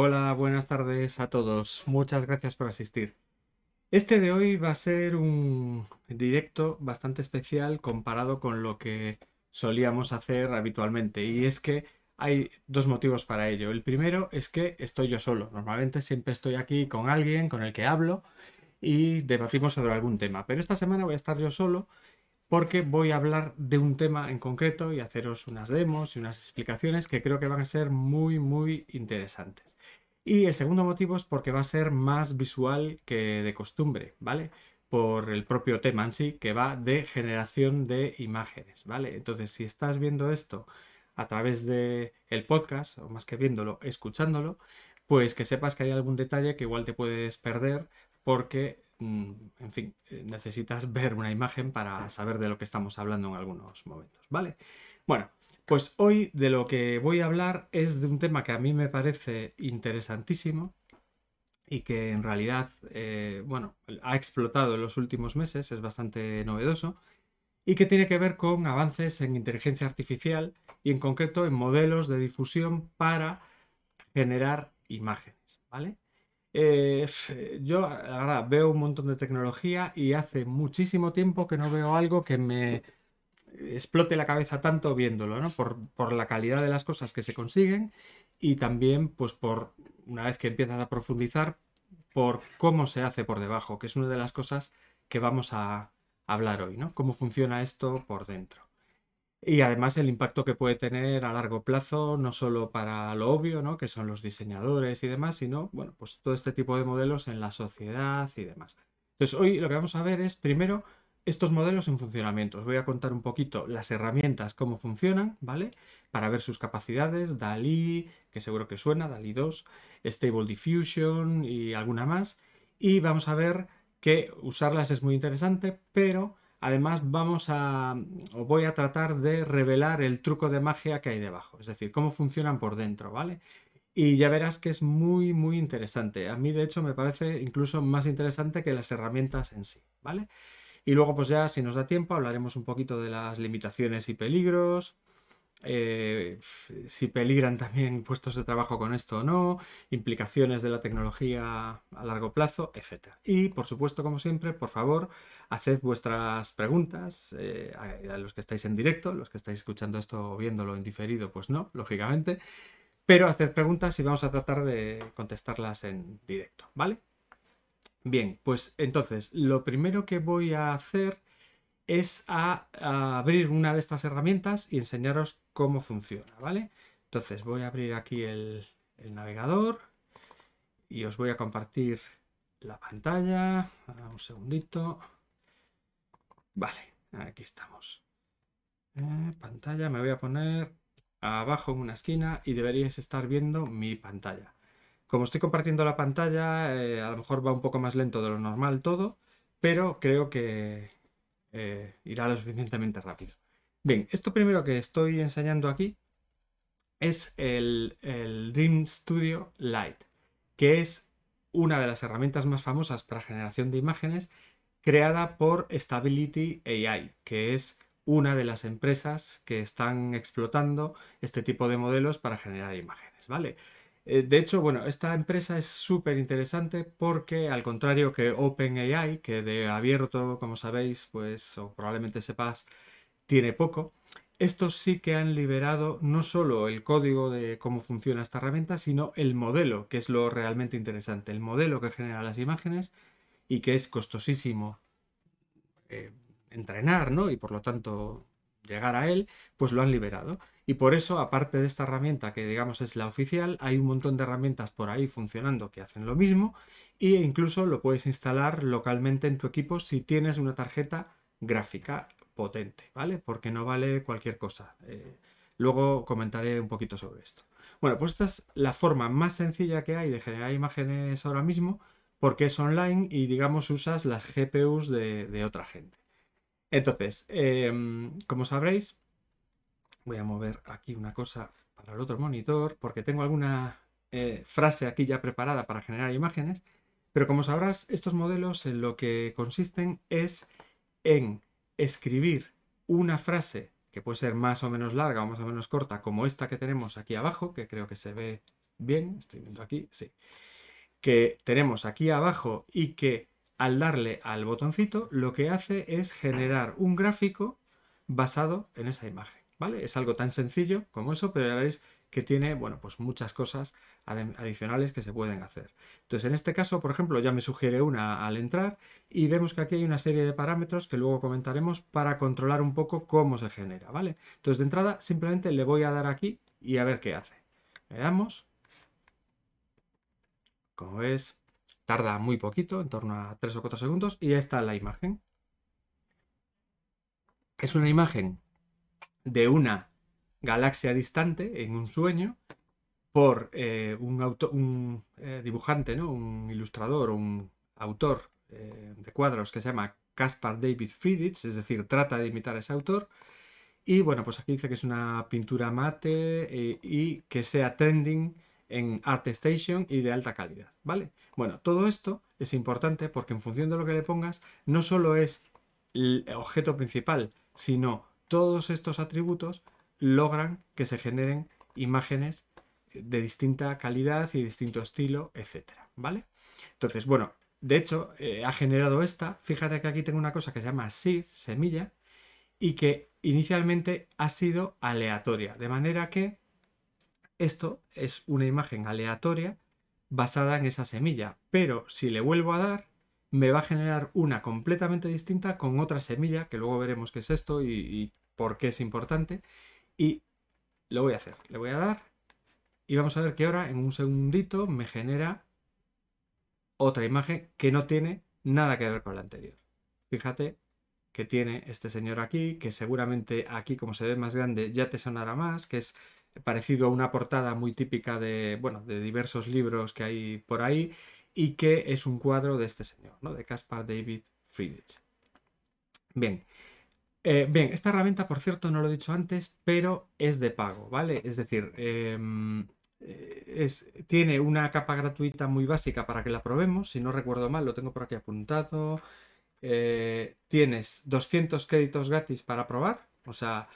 Hola, buenas tardes a todos. Muchas gracias por asistir. Este de hoy va a ser un directo bastante especial comparado con lo que solíamos hacer habitualmente. Y es que hay dos motivos para ello. El primero es que estoy yo solo. Normalmente siempre estoy aquí con alguien con el que hablo y debatimos sobre algún tema. Pero esta semana voy a estar yo solo porque voy a hablar de un tema en concreto y haceros unas demos y unas explicaciones que creo que van a ser muy, muy interesantes. Y el segundo motivo es porque va a ser más visual que de costumbre, ¿vale? Por el propio tema en sí, que va de generación de imágenes, ¿vale? Entonces, si estás viendo esto a través de el podcast, o más que viéndolo, escuchándolo, pues que sepas que hay algún detalle que igual te puedes perder porque, en fin, eh, necesitas ver una imagen para saber de lo que estamos hablando en algunos momentos, ¿vale? Bueno, pues hoy de lo que voy a hablar es de un tema que a mí me parece interesantísimo y que en realidad, eh, bueno, ha explotado en los últimos meses, es bastante novedoso y que tiene que ver con avances en inteligencia artificial y en concreto en modelos de difusión para generar imágenes, ¿vale? Eh, yo ahora veo un montón de tecnología y hace muchísimo tiempo que no veo algo que me explote la cabeza tanto viéndolo, ¿no? Por, la calidad de las cosas que se consiguen y también, pues, por una vez que empiezas a profundizar, por cómo se hace por debajo, que es una de las cosas que vamos a hablar hoy, ¿no? Cómo funciona esto por dentro. Y además el impacto que puede tener a largo plazo, no solo para lo obvio, ¿no? Que son los diseñadores y demás, sino, bueno, pues todo este tipo de modelos en la sociedad y demás. Entonces, hoy lo que vamos a ver es, primero, estos modelos en funcionamiento. Os voy a contar un poquito las herramientas, cómo funcionan, ¿vale? Para ver sus capacidades, DALI, que seguro que suena, DALI 2, Stable Diffusion y alguna más. Y vamos a ver que usarlas es muy interesante, pero además vamos a, voy a tratar de revelar el truco de magia que hay debajo, es decir, cómo funcionan por dentro, ¿vale? Y ya verás que es muy, muy interesante. A mí, de hecho, me parece incluso más interesante que las herramientas en sí, ¿vale? Y luego, pues ya, si nos da tiempo, hablaremos un poquito de las limitaciones y peligros, eh, si peligran también puestos de trabajo con esto o no, implicaciones de la tecnología a largo plazo, etc. Y, por supuesto, como siempre, por favor, haced vuestras preguntas eh, a, los que estáis en directo, los que estáis escuchando esto o viéndolo en diferido, pues no, lógicamente. Pero haced preguntas y vamos a tratar de contestarlas en directo, ¿vale? Bien, pues entonces, lo primero que voy a hacer es a, abrir una de estas herramientas y enseñaros cómo funciona, ¿vale? Entonces voy a abrir aquí el, navegador y os voy a compartir la pantalla. Un segundito. Vale, aquí estamos. Eh, pantalla, me voy a poner abajo en una esquina y deberíais estar viendo mi pantalla. Como estoy compartiendo la pantalla, eh, a lo mejor va un poco más lento de lo normal todo, pero creo que eh, irá lo suficientemente rápido. Bien, esto primero que estoy enseñando aquí es el, el Dream Studio Lite, que es una de las herramientas más famosas para generación de imágenes creada por Stability AI, que es una de las empresas que están explotando este tipo de modelos para generar imágenes, ¿vale? Eh, de hecho, bueno, esta empresa es súper interesante porque al contrario que OpenAI, que de abierto, como sabéis, pues o probablemente sepas, tiene poco, estos sí que han liberado no solo el código de cómo funciona esta herramienta, sino el modelo, que es lo realmente interesante, el modelo que genera las imágenes y que es costosísimo eh, entrenar, ¿no? Y por lo tanto llegar a él, pues lo han liberado. Y por eso, aparte de esta herramienta que digamos es la oficial, hay un montón de herramientas por ahí funcionando que hacen lo mismo e incluso lo puedes instalar localmente en tu equipo si tienes una tarjeta gráfica potente, ¿vale? Porque no vale cualquier cosa. Eh, luego comentaré un poquito sobre esto. Bueno, pues esta es la forma más sencilla que hay de generar imágenes ahora mismo porque es online y digamos usas las GPUs de, otra gente. Entonces, em, como sabréis, Voy a mover aquí una cosa para el otro monitor porque tengo alguna eh, frase aquí ya preparada para generar imágenes. Pero como sabrás, estos modelos en lo que consisten es en escribir una frase que puede ser más o menos larga o más o menos corta, como esta que tenemos aquí abajo, que creo que se ve bien, estoy viendo aquí, sí, que tenemos aquí abajo y que al darle al botoncito lo que hace es generar un gráfico basado en esa imagen, ¿vale? Es algo tan sencillo como eso, pero ya veréis que tiene, bueno, pues muchas cosas adicionales que se pueden hacer. Entonces, en este caso, por ejemplo, ya me sugiere una al entrar y vemos que aquí hay una serie de parámetros que luego comentaremos para controlar un poco cómo se genera, ¿vale? Entonces, de entrada, simplemente le voy a dar aquí y a ver qué hace. Le damos. Como ves, tarda muy poquito, en torno a 3 o 4 segundos, y ya está la imagen. Es una imagen de una galaxia distante en un sueño por eh, un, un eh, dibujante, ¿no? un ilustrador, un autor eh, de cuadros que se llama Caspar David Friedrich, es decir, trata de imitar a ese autor. Y bueno, pues aquí dice que es una pintura mate y que sea trending en ArtStation y de alta calidad, ¿vale? Bueno, todo esto es importante porque en función de lo que le pongas, no solo es el objeto principal, sino todos estos atributos logran que se generen imágenes de distinta calidad y distinto estilo, etcétera, ¿vale? Entonces, bueno, de hecho, eh, ha generado esta. Fíjate que aquí tengo una cosa que se llama seed, semilla, y que inicialmente ha sido aleatoria, de manera que esto es una imagen aleatoria basada en esa semilla, pero si le vuelvo a dar, me va a generar una completamente distinta con otra semilla, que luego veremos qué es esto y, por qué es importante, y lo voy a hacer. Le voy a dar y vamos a ver que ahora en un segundito me genera otra imagen que no tiene nada que ver con la anterior. Fíjate que tiene este señor aquí, que seguramente aquí como se ve más grande ya te sonará más, que es parecido a una portada muy típica de, bueno, de diversos libros que hay por ahí y que es un cuadro de este señor, ¿no? de Caspar David Friedrich. Bien, eh, bien, esta herramienta, por cierto, no lo he dicho antes, pero es de pago, ¿vale? Es decir, em, eh, tiene una capa gratuita muy básica para que la probemos. Si no recuerdo mal, lo tengo por aquí apuntado. Eh, tienes 200 créditos gratis para probar. O sea,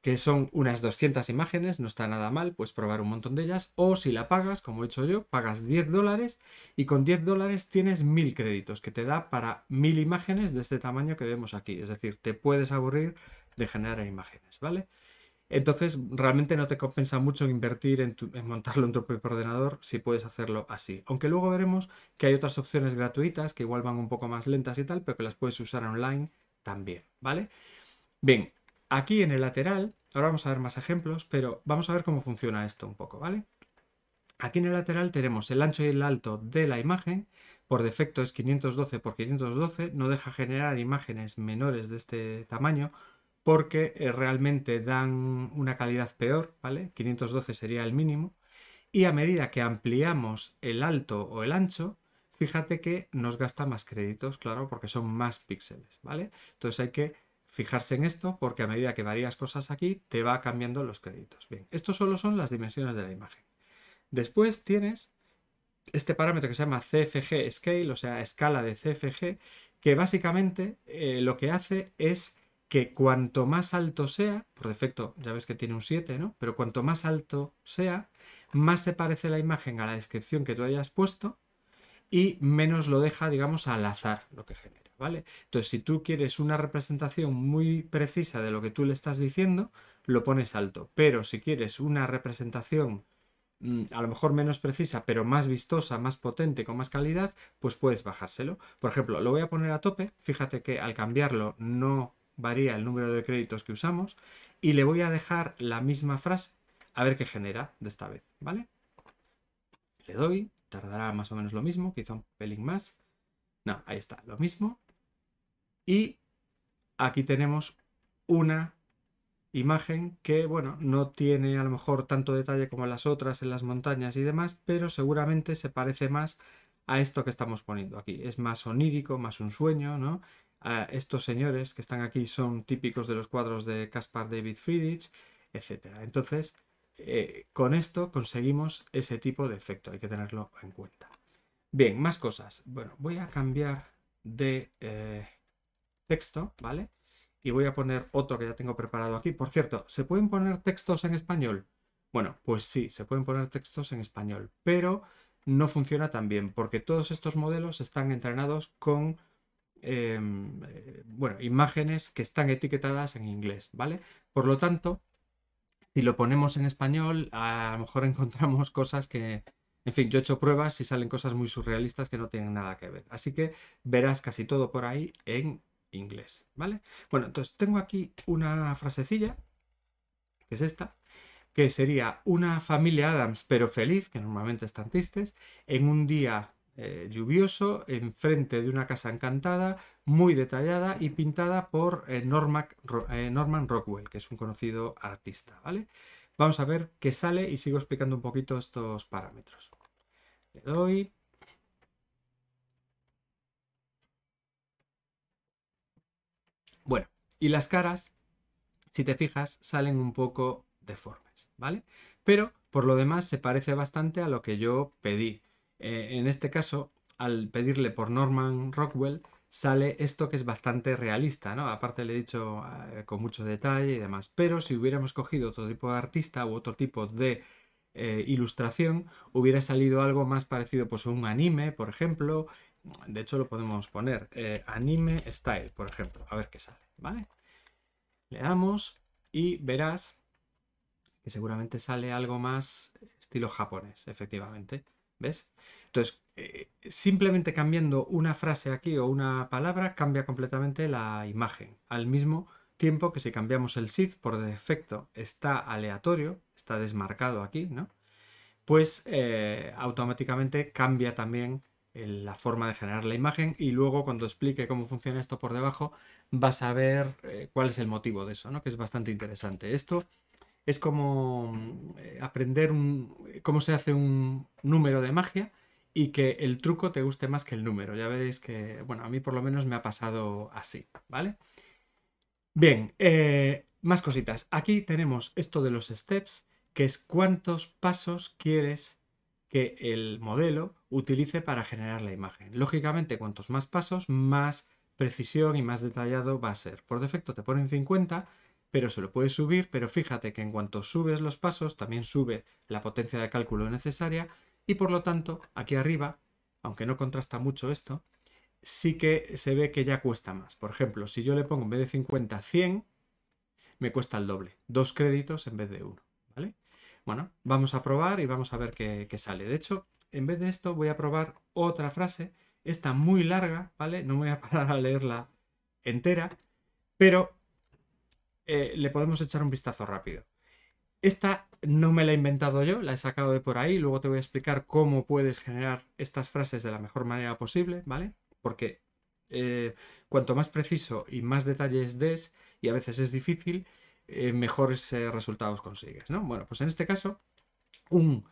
que son unas 200 imágenes, no está nada mal, puedes probar un montón de ellas, o si la pagas, como he hecho yo, pagas 10 dólares y con 10 dólares tienes 1000 créditos, que te da para 1000 imágenes de este tamaño que vemos aquí, es decir, te puedes aburrir de generar imágenes, ¿vale? Entonces, realmente no te compensa mucho invertir en, en, montarlo en tu propio ordenador si puedes hacerlo así. Aunque luego veremos que hay otras opciones gratuitas que igual van un poco más lentas y tal, pero que las puedes usar online también, ¿vale? Bien, Aquí en el lateral, ahora vamos a ver más ejemplos, pero vamos a ver cómo funciona esto un poco, ¿vale? Aquí en el lateral tenemos el ancho y el alto de la imagen, por defecto es 512 x 512, no deja generar imágenes menores de este tamaño porque eh, realmente dan una calidad peor, ¿vale? 512 sería el mínimo. Y a medida que ampliamos el alto o el ancho, fíjate que nos gasta más créditos, claro, porque son más píxeles, ¿vale? Entonces hay que fijarse en esto porque a medida que varías cosas aquí te va cambiando los créditos. Bien, estos solo son las dimensiones de la imagen. Después tienes este parámetro que se llama CFG Scale, o sea, escala de CFG, que básicamente eh, lo que hace es que cuanto más alto sea, por defecto ya ves que tiene un 7, ¿no? Pero cuanto más alto sea, más se parece la imagen a la descripción que tú hayas puesto y menos lo deja, digamos, al azar lo que genera. ¿Vale? Entonces, si tú quieres una representación muy precisa de lo que tú le estás diciendo, lo pones alto. Pero si quieres una representación mm, a lo mejor menos precisa, pero más vistosa, más potente, con más calidad, pues puedes bajárselo. Por ejemplo, lo voy a poner a tope. Fíjate que al cambiarlo no varía el número de créditos que usamos. Y le voy a dejar la misma frase a ver qué genera de esta vez, ¿vale? Le doy, tardará más o menos lo mismo, quizá un pelín más. No, ahí está, lo mismo. Y aquí tenemos una imagen que, bueno, no tiene a lo mejor tanto detalle como las otras en las montañas y demás, pero seguramente se parece más a esto que estamos poniendo aquí. Es más onírico, más un sueño, ¿no? estos señores que están aquí son típicos de los cuadros de Caspar David Friedrich, etc. Entonces, eh, con esto conseguimos ese tipo de efecto, hay que tenerlo en cuenta. Bien, más cosas. Bueno, voy a cambiar de... Eh, texto, ¿vale? Y voy a poner otro que ya tengo preparado aquí. Por cierto, ¿se pueden poner textos en español? Bueno, pues sí, se pueden poner textos en español, pero no funciona tan bien porque todos estos modelos están entrenados con em, eh, bueno, imágenes que están etiquetadas en inglés, ¿vale? Por lo tanto, si lo ponemos en español, a lo mejor encontramos cosas que, en fin, yo he hecho pruebas y salen cosas muy surrealistas que no tienen nada que ver. Así que verás casi todo por ahí en inglés, ¿vale? Bueno, entonces tengo aquí una frasecilla, que es esta, que sería una familia Adams pero feliz, que normalmente están tristes, en un día eh, lluvioso, enfrente de una casa encantada, muy detallada y pintada por eh, eh, Norman Rockwell, que es un conocido artista, ¿vale? Vamos a ver qué sale y sigo explicando un poquito estos parámetros. Le doy. Bueno, y las caras, si te fijas, salen un poco deformes, ¿vale? Pero por lo demás se parece bastante a lo que yo pedí. Eh, en este caso, al pedirle por Norman Rockwell, sale esto que es bastante realista, ¿no? Aparte le he dicho eh, con mucho detalle y demás. Pero si hubiéramos cogido otro tipo de artista u otro tipo de eh, ilustración, hubiera salido algo más parecido pues a un anime, por ejemplo. De hecho, lo podemos poner anime style, por ejemplo. A ver qué sale, ¿vale? Le damos y verás que seguramente sale algo más estilo japonés, efectivamente. ¿Ves? Entonces, eh, simplemente cambiando una frase aquí o una palabra cambia completamente la imagen. Al mismo tiempo que si cambiamos el SID por defecto está aleatorio, está desmarcado aquí, ¿no? Pues eh, automáticamente cambia también la forma de generar la imagen y luego cuando explique cómo funciona esto por debajo vas a ver eh, cuál es el motivo de eso, ¿no? Que es bastante interesante. Esto es como eh, aprender cómo se hace un número de magia y que el truco te guste más que el número. Ya veréis que, bueno, a mí por lo menos me ha pasado así, ¿vale? Bien, eh, más cositas. Aquí tenemos esto de los steps, que es cuántos pasos quieres que el modelo utilice para generar la imagen. Lógicamente, cuantos más pasos, más precisión y más detallado va a ser. Por defecto te ponen 50 pero se lo puedes subir, pero fíjate que en cuanto subes los pasos también sube la potencia de cálculo necesaria y por lo tanto aquí arriba, aunque no contrasta mucho esto, sí que se ve que ya cuesta más. Por ejemplo, si yo le pongo en vez de 50 100, me cuesta el doble, dos créditos en vez de uno, ¿vale? Bueno, vamos a probar y vamos a ver qué, qué sale. De hecho, en vez de esto voy a probar otra frase, esta muy larga, ¿vale? No voy a parar a leerla entera, pero eh, le podemos echar un vistazo rápido. Esta no me la he inventado yo, la he sacado de por ahí, luego te voy a explicar cómo puedes generar estas frases de la mejor manera posible, ¿vale? Porque eh, cuanto más preciso y más detalles des, y a veces es difícil, eh, mejores resultados consigues, ¿no? Bueno, pues en este caso, un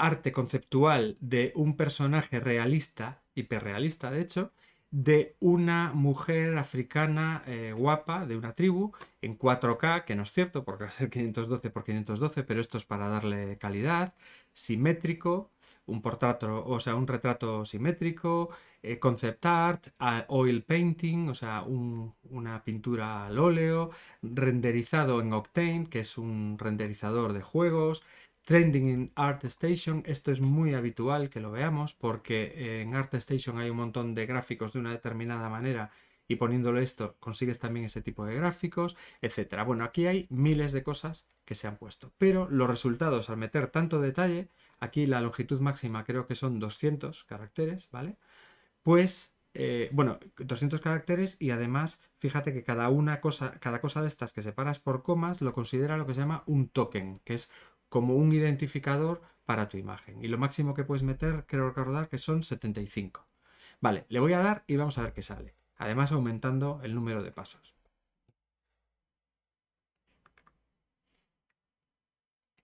arte conceptual de un personaje realista, hiperrealista de hecho, de una mujer africana eh, guapa de una tribu en 4K, que no es cierto porque va a ser 512 por 512, pero esto es para darle calidad, simétrico, un portrato, o sea, un retrato simétrico, eh, concept art, oil painting, o sea, una pintura al óleo, renderizado en Octane, que es un renderizador de juegos, Trending in ArtStation, esto es muy habitual que lo veamos porque en ArtStation hay un montón de gráficos de una determinada manera y poniéndolo esto consigues también ese tipo de gráficos, etcétera. Bueno, aquí hay miles de cosas que se han puesto, pero los resultados al meter tanto detalle, aquí la longitud máxima creo que son 200 caracteres, ¿vale? Pues eh, bueno, 200 caracteres y además fíjate que cada una cosa, cada cosa de estas que separas por comas lo considera lo que se llama un token, que es como un identificador para tu imagen. Y lo máximo que puedes meter, creo recordar que son 75. Vale, le voy a dar y vamos a ver qué sale. Además aumentando el número de pasos.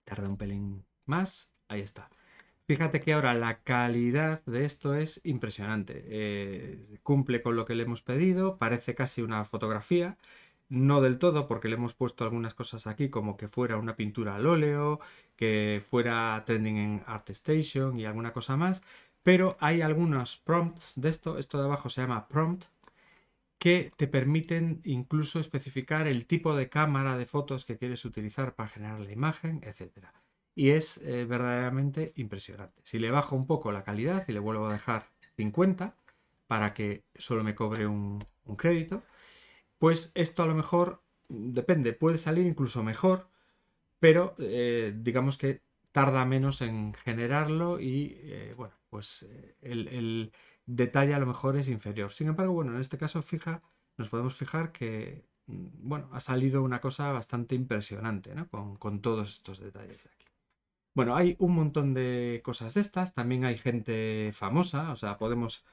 Tarda un pelín más. Ahí está. Fíjate que ahora la calidad de esto es impresionante. Eh, cumple con lo que le hemos pedido, parece casi una fotografía. No del todo, porque le hemos puesto algunas cosas aquí, como que fuera una pintura al óleo, que fuera trending en ArtStation y alguna cosa más. Pero hay algunos prompts de esto. Esto de abajo se llama prompt. que te permiten incluso especificar el tipo de cámara de fotos que quieres utilizar para generar la imagen, etc. Y es eh, verdaderamente impresionante. Si le bajo un poco la calidad y le vuelvo a dejar 50 para que solo me cobre un, crédito, pues esto a lo mejor mm, depende, puede salir incluso mejor, pero eh, digamos que tarda menos en generarlo y eh, bueno, pues el, detalle a lo mejor es inferior. Sin embargo, bueno, en este caso fija, nos podemos fijar que, mm, bueno, ha salido una cosa bastante impresionante, ¿no? Con, todos estos detalles de aquí. Bueno, hay un montón de cosas de estas, también hay gente famosa, o sea, podemos...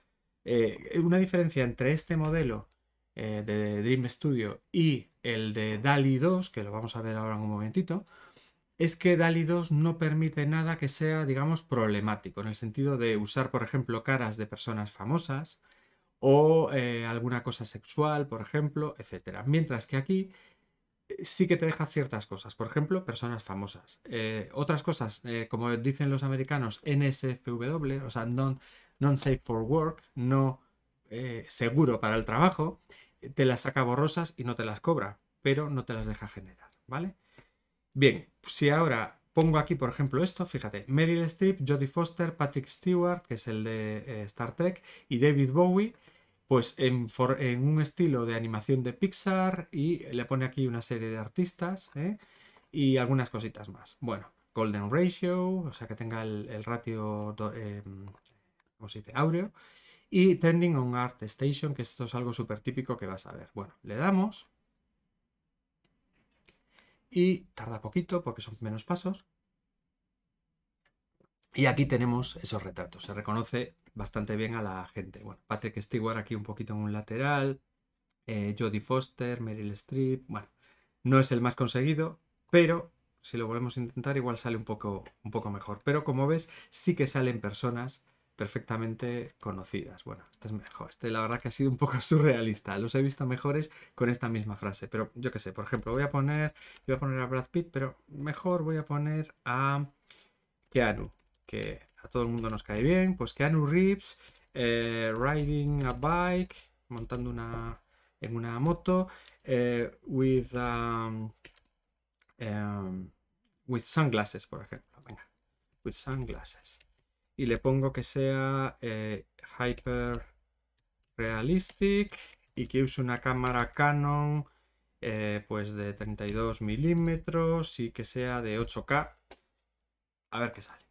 Eh, una diferencia entre este modelo eh, de Dream Studio y el de DALI 2, que lo vamos a ver ahora en un momentito, es que DALI 2 no permite nada que sea, digamos, problemático, en el sentido de usar, por ejemplo, caras de personas famosas o eh, alguna cosa sexual, por ejemplo, etc. Mientras que aquí eh, sí que te deja ciertas cosas, por ejemplo, personas famosas. Otras cosas, como dicen los americanos, NSFW, o sea, non, non safe for work, no seguro para el trabajo, te las saca borrosas y no te las cobra, pero no te las deja generar, ¿vale? Bien, si ahora pongo aquí, por ejemplo, esto, fíjate, Meryl Streep, Jodie Foster, Patrick Stewart, que es el de eh, Star Trek, y David Bowie, pues en, un estilo de animación de Pixar y le pone aquí una serie de artistas ¿eh? y algunas cositas más. Bueno, Golden Ratio, o sea que tenga el, ratio, eh, ¿cómo se dice? Áureo. Y Trending on Art Station, que esto es algo súper típico que vas a ver. Bueno, le damos y tarda poquito porque son menos pasos. Y aquí tenemos esos retratos. Se reconoce bastante bien a la gente. Bueno, Patrick Stewart aquí un poquito en un lateral. Eh, Jodie Foster, Meryl Streep. Bueno, no es el más conseguido, pero si lo volvemos a intentar igual sale un poco, un poco mejor. Pero como ves, sí que salen personas perfectamente conocidas. Bueno, este es mejor. Este la verdad que ha sido un poco surrealista. Los he visto mejores con esta misma frase. Pero yo qué sé, por ejemplo, voy a poner. Voy a poner a Brad Pitt, pero mejor voy a poner a Keanu. Que a todo el mundo nos cae bien. Pues Keanu Reeves. Eh, riding a bike. Montando una. en una moto. Eh, with. Um, um, with sunglasses, por ejemplo. Venga. With sunglasses y le pongo que sea eh, hyper realistic y que use una cámara Canon eh, pues de 32 milímetros y que sea de 8K. A ver qué sale.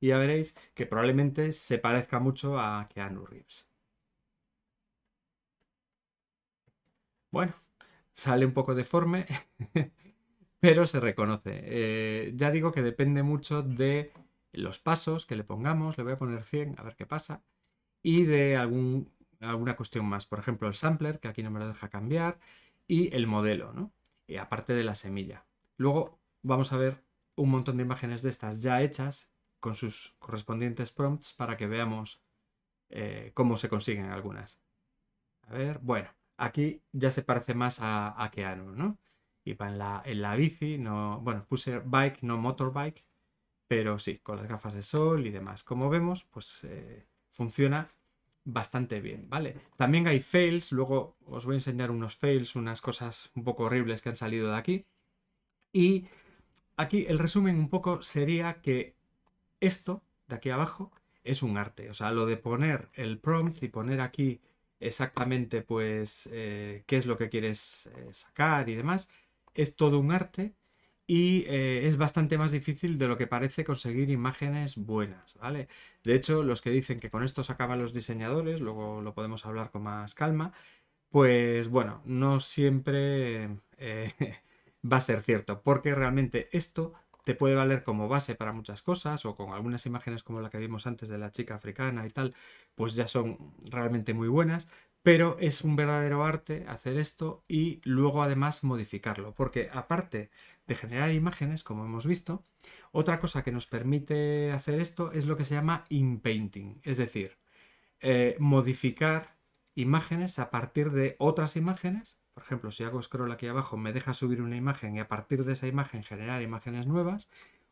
Y ya veréis que probablemente se parezca mucho a Keanu Reeves. Bueno, sale un poco deforme, pero se reconoce. Eh, ya digo que depende mucho de los pasos que le pongamos, le voy a poner 100 a ver qué pasa, y de algún, alguna cuestión más, por ejemplo el sampler, que aquí no me lo deja cambiar, y el modelo, ¿no? Y aparte de la semilla. Luego vamos a ver un montón de imágenes de estas ya hechas con sus correspondientes prompts para que veamos eh, cómo se consiguen algunas. A ver, bueno, aquí ya se parece más a, a Keanu, ¿no? Y en la, en la bici, no, bueno, puse bike, no motorbike, pero sí, con las gafas de sol y demás. Como vemos, pues eh, funciona bastante bien, ¿vale? También hay fails, luego os voy a enseñar unos fails, unas cosas un poco horribles que han salido de aquí. Y aquí el resumen un poco sería que esto de aquí abajo es un arte. O sea, lo de poner el prompt y poner aquí exactamente pues eh, qué es lo que quieres eh, sacar y demás, es todo un arte y eh, es bastante más difícil de lo que parece conseguir imágenes buenas, ¿vale? De hecho, los que dicen que con esto se acaban los diseñadores, luego lo podemos hablar con más calma, pues bueno, no siempre eh, va a ser cierto, porque realmente esto te puede valer como base para muchas cosas o con algunas imágenes como la que vimos antes de la chica africana y tal, pues ya son realmente muy buenas, pero es un verdadero arte hacer esto y luego además modificarlo, porque aparte de generar imágenes, como hemos visto, otra cosa que nos permite hacer esto es lo que se llama inpainting, es decir, eh, modificar imágenes a partir de otras imágenes. Por ejemplo, si hago scroll aquí abajo, me deja subir una imagen y a partir de esa imagen generar imágenes nuevas,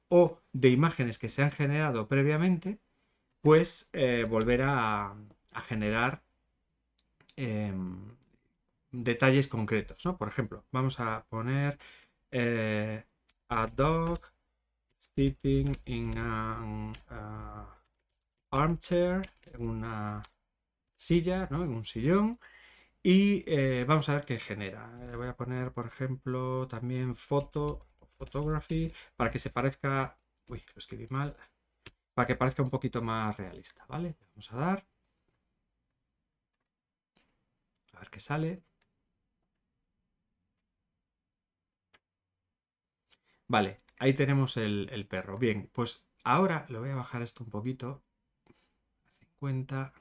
o de imágenes que se han generado previamente, pues eh, volver a, generar em, detalles concretos, ¿no? Por ejemplo, vamos a poner eh, a dog sitting in an armchair, en una silla, ¿no? En un sillón. Y eh, vamos a ver qué genera. Le voy a poner, por ejemplo, también foto, photography, para que se parezca... Uy, lo escribí mal. Para que parezca un poquito más realista, ¿vale? Vamos a dar. A ver qué sale. Vale, ahí tenemos el, perro. Bien, pues ahora le voy a bajar esto un poquito. 50.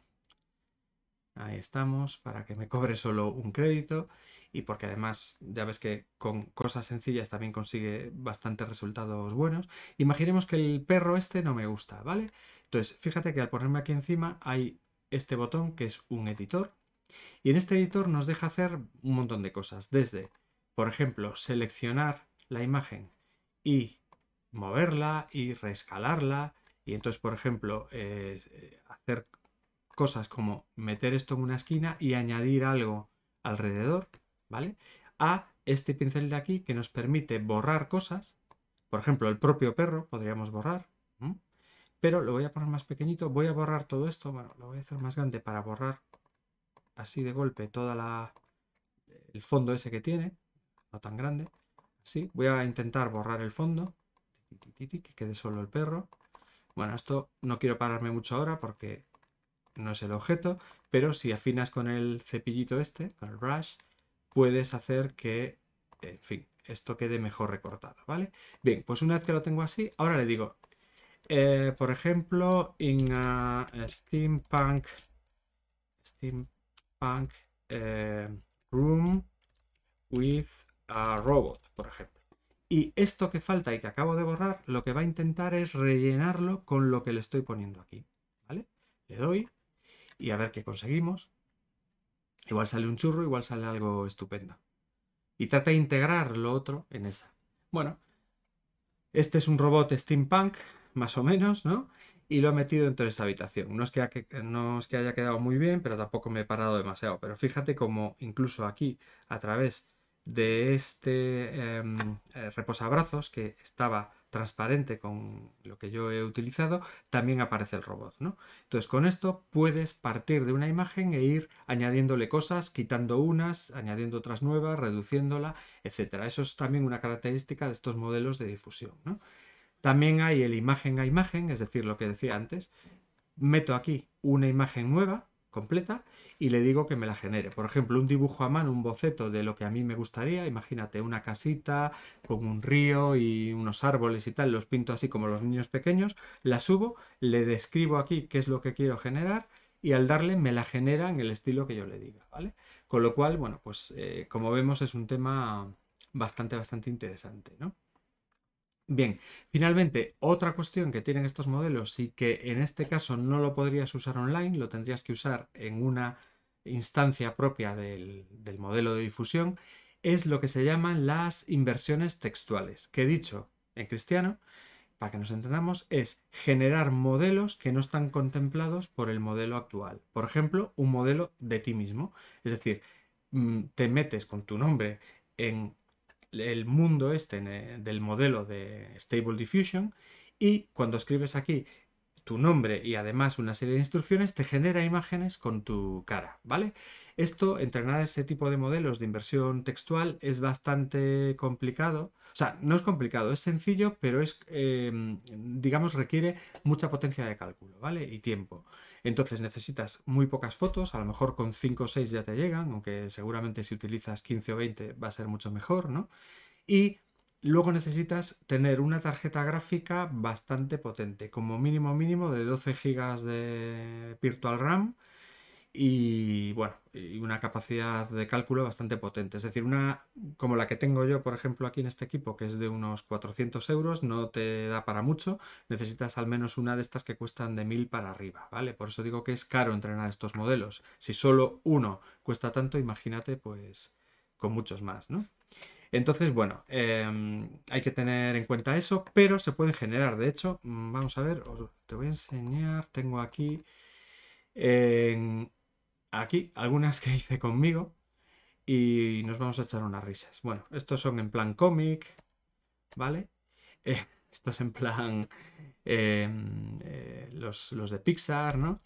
Ahí estamos, para que me cobre solo un crédito y porque además ya ves que con cosas sencillas también consigue bastantes resultados buenos. Imaginemos que el perro este no me gusta, ¿vale? Entonces, fíjate que al ponerme aquí encima hay este botón que es un editor y en este editor nos deja hacer un montón de cosas, desde, por ejemplo, seleccionar la imagen y moverla y reescalarla. Y entonces, por ejemplo, eh, hacer cosas como meter esto en una esquina y añadir algo alrededor, ¿vale? A este pincel de aquí que nos permite borrar cosas, por ejemplo, el propio perro podríamos borrar, pero lo voy a poner más pequeñito, voy a borrar todo esto, bueno, lo voy a hacer más grande para borrar así de golpe toda la el fondo ese que tiene, no tan grande, así, voy a intentar borrar el fondo, que quede solo el perro, bueno, esto no quiero pararme mucho ahora porque no es el objeto, pero si afinas con el cepillito este, con el brush, puedes hacer que, en fin, esto quede mejor recortado, ¿vale? Bien, pues una vez que lo tengo así, ahora le digo, eh, por ejemplo, en steampunk, steampunk eh, room with a robot, por ejemplo. Y esto que falta y que acabo de borrar, lo que va a intentar es rellenarlo con lo que le estoy poniendo aquí, ¿vale? Le doy y a ver qué conseguimos. Igual sale un churro, igual sale algo estupendo. Y trata de integrar lo otro en esa. Bueno, este es un robot steampunk, más o menos, ¿no? Y lo he metido dentro de esa habitación. No es, que, no es que haya quedado muy bien, pero tampoco me he parado demasiado. Pero fíjate como incluso aquí, a través de este em, eh, reposabrazos que estaba transparente con lo que yo he utilizado, también aparece el robot. ¿no? Entonces con esto puedes partir de una imagen e ir añadiéndole cosas, quitando unas, añadiendo otras nuevas, reduciéndola, etc. Eso es también una característica de estos modelos de difusión. También hay el imagen a imagen, es decir, lo que decía antes. Meto aquí una imagen nueva completa y le digo que me la genere. Por ejemplo, un dibujo a mano, un boceto de lo que a mí me gustaría. Imagínate una casita con un río y unos árboles y tal. Los pinto así como los niños pequeños. La subo, le describo aquí qué es lo que quiero generar y al darle me la genera en el estilo que yo le diga, ¿vale? Con lo cual, bueno, pues eh, como vemos es un tema bastante, bastante interesante, ¿no? Bien, finalmente, otra cuestión que tienen estos modelos y que en este caso no lo podrías usar online, lo tendrías que usar en una instancia propia del, modelo de difusión, es lo que se llaman las inversiones textuales, que dicho en cristiano, para que nos entendamos, es generar modelos que no están contemplados por el modelo actual. Por ejemplo, un modelo de ti mismo. Es decir, mm, te metes con tu nombre en el mundo este del modelo de Stable Diffusion y cuando escribes aquí tu nombre y además una serie de instrucciones te genera imágenes con tu cara, ¿vale? Esto, entrenar ese tipo de modelos de inversión textual es bastante complicado. O sea, no es complicado, es sencillo, pero es, em, digamos, requiere mucha potencia de cálculo, ¿vale? Y tiempo. Entonces necesitas muy pocas fotos, a lo mejor con 5 o 6 ya te llegan, aunque seguramente si utilizas 15 o 20 va a ser mucho mejor, ¿no? Y luego necesitas tener una tarjeta gráfica bastante potente, como mínimo mínimo de 12 GB de Virtual RAM y bueno, y una capacidad de cálculo bastante potente. Es decir, una como la que tengo yo, por ejemplo, aquí en este equipo, que es de unos 400 euros, no te da para mucho. Necesitas al menos una de estas que cuestan de 1000 para arriba, ¿vale? Por eso digo que es caro entrenar estos modelos. Si solo uno cuesta tanto, imagínate, pues con muchos más, ¿no? Entonces, bueno, em, hay que tener en cuenta eso, pero se pueden generar. De hecho, mm, vamos a ver, te voy a enseñar, tengo aquí... aquí algunas que hice conmigo y nos vamos a echar unas risas. Bueno, estos son en plan cómic, ¿vale? Eh, estos en plan em, eh, los, los, de Pixar, ¿no?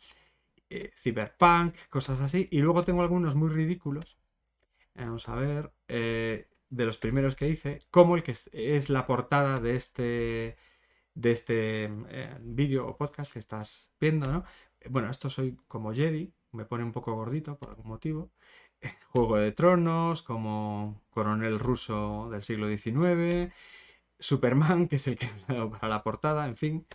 Eh, Cyberpunk, cosas así. Y luego tengo algunos muy ridículos. Vamos a ver. de los primeros que hice, como el que es la portada de este de este vídeo o podcast que estás viendo, ¿no? Bueno, esto soy como Jedi, me pone un poco gordito por algún motivo. Juego de Tronos, como coronel ruso del siglo XIX, Superman, que es el que para la portada, en fin.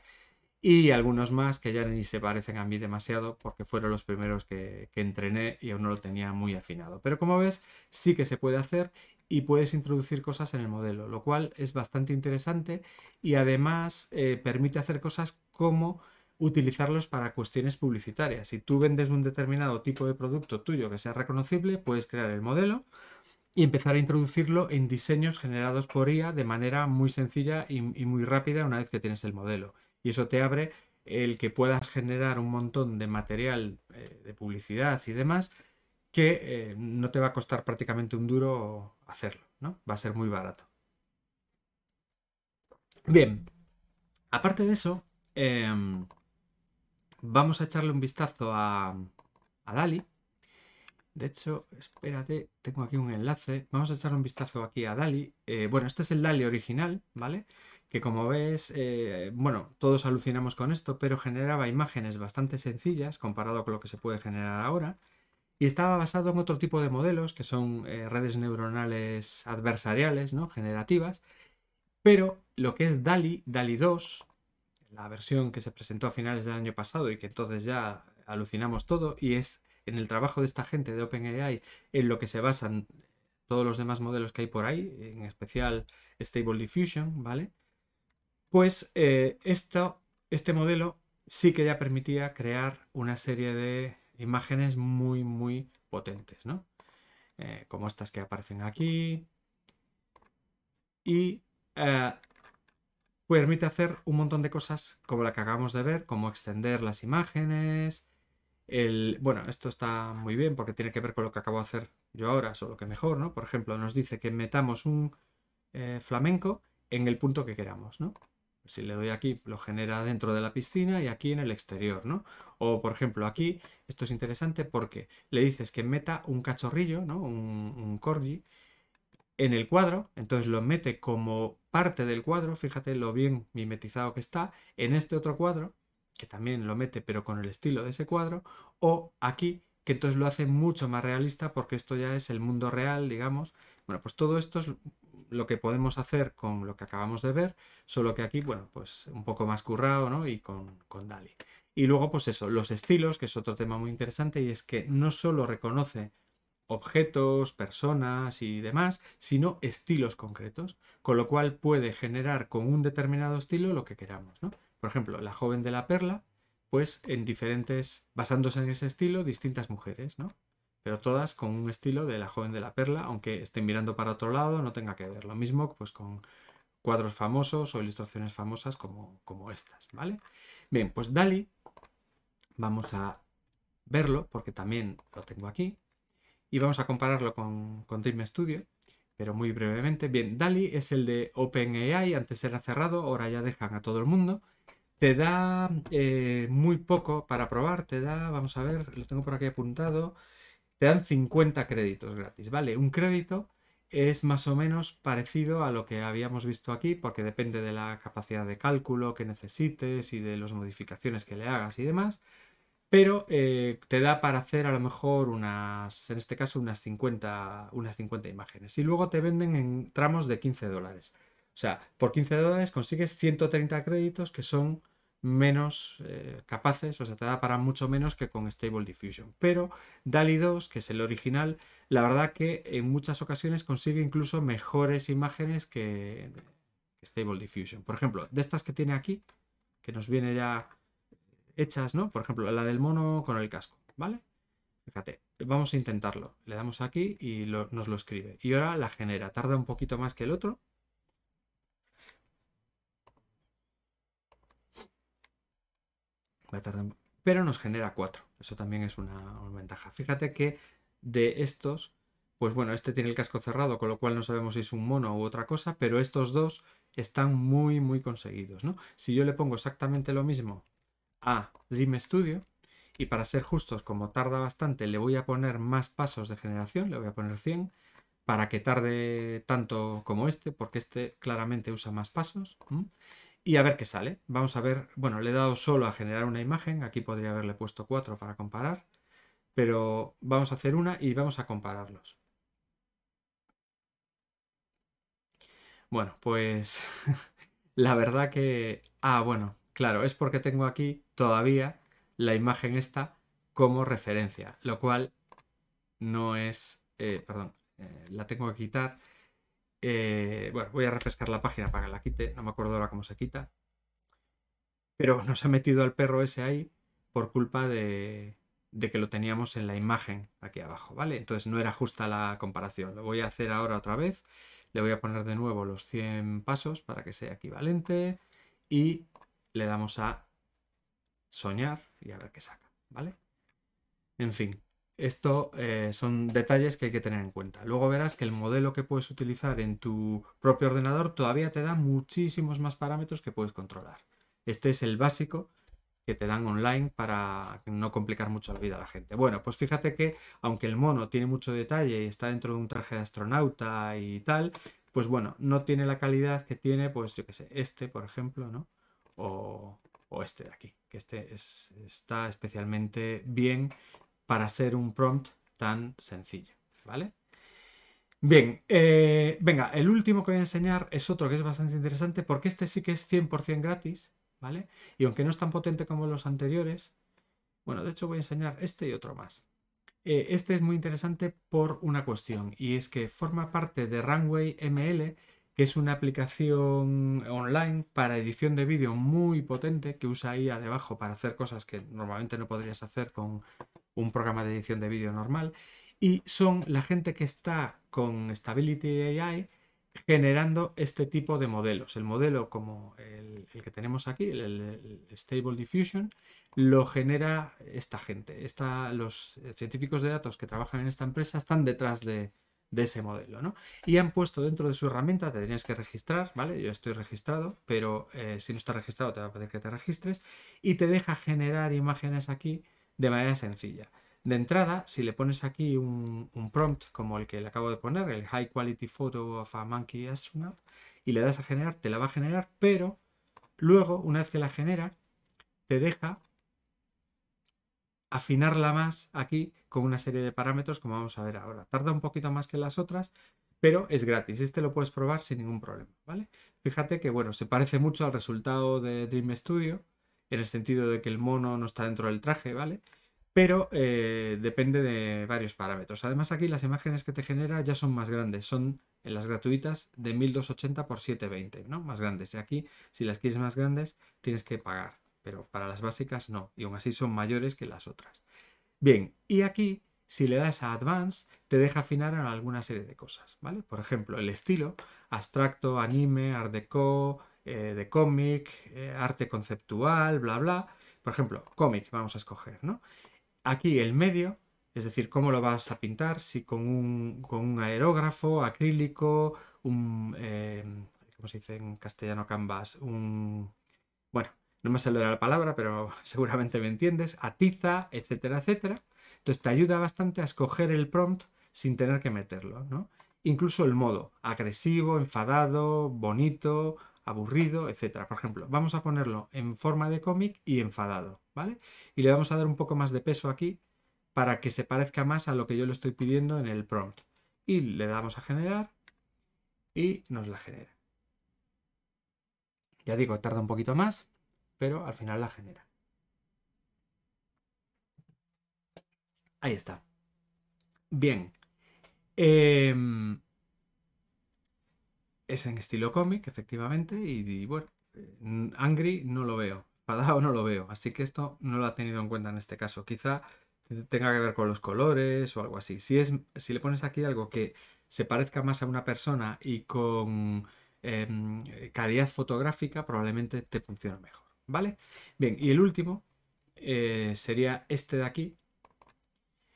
Y algunos más que ya ni se parecen a mí demasiado porque fueron los primeros que, entrené y aún no lo tenía muy afinado. Pero como ves, sí que se puede hacer y puedes introducir cosas en el modelo, lo cual es bastante interesante y además eh, permite hacer cosas como utilizarlos para cuestiones publicitarias. Si tú vendes un determinado tipo de producto tuyo que sea reconocible, puedes crear el modelo y empezar a introducirlo en diseños generados por IA de manera muy sencilla y, muy rápida una vez que tienes el modelo. Y eso te abre el que puedas generar un montón de material eh, de publicidad y demás que eh, no te va a costar prácticamente un duro hacerlo, ¿no? Va a ser muy barato. Bien, aparte de eso, em, vamos a echarle un vistazo a, Dali. De hecho, espérate, tengo aquí un enlace. Vamos a echarle un vistazo aquí a Dali. Eh, bueno, este es el Dali original, ¿vale? Que como ves, eh, bueno, todos alucinamos con esto, pero generaba imágenes bastante sencillas comparado con lo que se puede generar ahora. Y estaba basado en otro tipo de modelos, que son eh, redes neuronales adversariales, ¿no? Generativas. Pero lo que es DALI, DALI 2, la versión que se presentó a finales del año pasado y que entonces ya alucinamos todo, y es en el trabajo de esta gente de OpenAI en lo que se basan todos los demás modelos que hay por ahí, en especial Stable Diffusion, ¿vale? Pues eh, este modelo sí que ya permitía crear una serie de imágenes muy, muy potentes, ¿no? Eh, como estas que aparecen aquí. Y eh, permite hacer un montón de cosas como la que acabamos de ver, como extender las imágenes. El, bueno, esto está muy bien porque tiene que ver con lo que acabo de hacer yo ahora, solo que mejor, ¿no? Por ejemplo, nos dice que metamos un eh, flamenco en el punto que queramos, ¿no? Si le doy aquí, lo genera dentro de la piscina y aquí en el exterior, ¿no? O, por ejemplo, aquí, esto es interesante porque le dices que meta un cachorrillo, ¿no? Un, un corgi, en el cuadro, entonces lo mete como parte del cuadro, fíjate lo bien mimetizado que está, en este otro cuadro, que también lo mete pero con el estilo de ese cuadro, o aquí, que entonces lo hace mucho más realista porque esto ya es el mundo real, digamos. Bueno, pues todo esto es lo que podemos hacer con lo que acabamos de ver, solo que aquí, bueno, pues un poco más currado, ¿no? Y con, con DALI. Y luego, pues eso, los estilos, que es otro tema muy interesante, y es que no solo reconoce objetos, personas y demás, sino estilos concretos, con lo cual puede generar con un determinado estilo lo que queramos. ¿no? Por ejemplo, la joven de la perla, pues en diferentes, basándose en ese estilo, distintas mujeres, ¿no? Pero todas con un estilo de la joven de la perla, aunque estén mirando para otro lado, no tenga que ver. Lo mismo pues con cuadros famosos o ilustraciones famosas como, como estas, ¿vale? Bien, pues Dali, vamos a verlo porque también lo tengo aquí y vamos a compararlo con, con Studio, pero muy brevemente. Bien, DALI es el de OpenAI, antes era cerrado, ahora ya dejan a todo el mundo. Te da eh, muy poco para probar, te da, vamos a ver, lo tengo por aquí apuntado, te dan 50 créditos gratis, ¿vale? Un crédito es más o menos parecido a lo que habíamos visto aquí, porque depende de la capacidad de cálculo que necesites y de las modificaciones que le hagas y demás pero eh, te da para hacer a lo mejor unas, en este caso, unas 50, unas 50 imágenes. Y luego te venden en tramos de 15 dólares. O sea, por 15 dólares consigues 130 créditos que son menos eh, capaces, o sea, te da para mucho menos que con Stable Diffusion. Pero DALI 2, que es el original, la verdad que en muchas ocasiones consigue incluso mejores imágenes que, Stable Diffusion. Por ejemplo, de estas que tiene aquí, que nos viene ya hechas, ¿no? Por ejemplo, la del mono con el casco, ¿vale? Fíjate, vamos a intentarlo. Le damos aquí y nos lo escribe. Y ahora la genera. Tarda un poquito más que el otro. Va a tardar... Pero nos genera cuatro. Eso también es una, ventaja. Fíjate que de estos pues bueno, este tiene el casco cerrado, con lo cual no sabemos si es un mono u otra cosa, pero estos dos están muy, muy conseguidos, ¿no? Si yo le pongo exactamente lo mismo a Dream Studio, y para ser justos, como tarda bastante, le voy a poner más pasos de generación, le voy a poner 100, para que tarde tanto como este, porque este claramente usa más pasos. Y a ver qué sale. Vamos a ver, bueno, le he dado solo a generar una imagen, aquí podría haberle puesto 4 para comparar, pero vamos a hacer una y vamos a compararlos. Bueno, pues la verdad que... Ah, bueno, claro, es porque tengo aquí todavía la imagen esta como referencia, lo cual no es... Eh, perdón, eh, la tengo que quitar. Eh, bueno, voy a refrescar la página para que la quite, no me acuerdo ahora cómo se quita. Pero nos ha metido al perro ese ahí por culpa de, de que lo teníamos en la imagen aquí abajo, ¿vale? Entonces no era justa la comparación. Lo voy a hacer ahora otra vez. Le voy a poner de nuevo los 100 pasos para que sea equivalente y le damos a soñar y a ver qué saca, ¿vale? En fin, esto eh, son detalles que hay que tener en cuenta. Luego verás que el modelo que puedes utilizar en tu propio ordenador todavía te da muchísimos más parámetros que puedes controlar. Este es el básico que te dan online para no complicar mucho la vida a la gente. Bueno, pues fíjate que aunque el mono tiene mucho detalle y está dentro de un traje de astronauta y tal, pues bueno, no tiene la calidad que tiene, pues yo qué sé, este, por ejemplo, ¿no? O, este de aquí, que este está especialmente bien para ser un prompt tan sencillo, ¿vale? Bien, eh, venga, el último que voy a enseñar es otro que es bastante interesante porque este sí que es 100% gratis ¿vale? Y aunque no es tan potente como los anteriores, bueno, de hecho voy a enseñar este y otro más. Eh, este es muy interesante por una cuestión y es que forma parte de Runway ML, que es una aplicación online para edición de vídeo muy potente que usa IA debajo para hacer cosas que normalmente no podrías hacer con un programa de edición de vídeo normal. Y son la gente que está con Stability AI generando este tipo de modelos. El modelo como el, que tenemos aquí, el, Stable Diffusion, lo genera esta gente. los científicos de datos que trabajan en esta empresa están detrás de, ese modelo. ¿no? Y han puesto dentro de su herramienta, te tenías que registrar, ¿vale? Yo estoy registrado, pero eh, si no estás registrado te va a pedir que te registres y te deja generar imágenes aquí de manera sencilla. De entrada, si le pones aquí un, prompt como el que le acabo de poner, el High Quality Photo of a Monkey Astronaut, y le das a generar, te la va a generar, pero luego, una vez que la genera, te deja afinarla más aquí con una serie de parámetros como vamos a ver ahora. Tarda un poquito más que las otras, pero es gratis. Este lo puedes probar sin ningún problema, ¿vale? Fíjate que, bueno, se parece mucho al resultado de Dream Studio, en el sentido de que el mono no está dentro del traje, ¿vale? pero eh, depende de varios parámetros. Además aquí las imágenes que te genera ya son más grandes, son en las gratuitas de 1280 x 720, ¿no? Más grandes. Y aquí, si las quieres más grandes, tienes que pagar, pero para las básicas no, y aún así son mayores que las otras. Bien, y aquí, si le das a Advanced, te deja afinar a alguna serie de cosas, ¿vale? Por ejemplo, el estilo, abstracto, anime, art deco, eh, de cómic, eh, arte conceptual, bla, bla. Por ejemplo, cómic vamos a escoger, ¿no? Aquí el medio, es decir, cómo lo vas a pintar, si con un, aerógrafo, acrílico, un... Eh, ¿Cómo se dice en castellano canvas? Un... Bueno, no me sale la palabra, pero seguramente me entiendes. Atiza, etcétera, etcétera. Entonces te ayuda bastante a escoger el prompt sin tener que meterlo, ¿no? Incluso el modo, agresivo, enfadado, bonito, aburrido, etcétera. Por ejemplo, vamos a ponerlo en forma de cómic y enfadado, ¿vale? Y le vamos a dar un poco más de peso aquí para que se parezca más a lo que yo le estoy pidiendo en el prompt. Y le damos a generar y nos la genera. Ya digo, tarda un poquito más, pero al final la genera. Ahí está. Bien. Eh, es en estilo cómic, efectivamente, y, bueno, eh, Angry no lo veo, Padao no lo veo, así que esto no lo ha tenido en cuenta en este caso. Quizá tenga que ver con los colores o algo así. Si, es, si le pones aquí algo que se parezca más a una persona y con em, calidad fotográfica, probablemente te funcione mejor, ¿vale? Bien, y el último eh, sería este de aquí,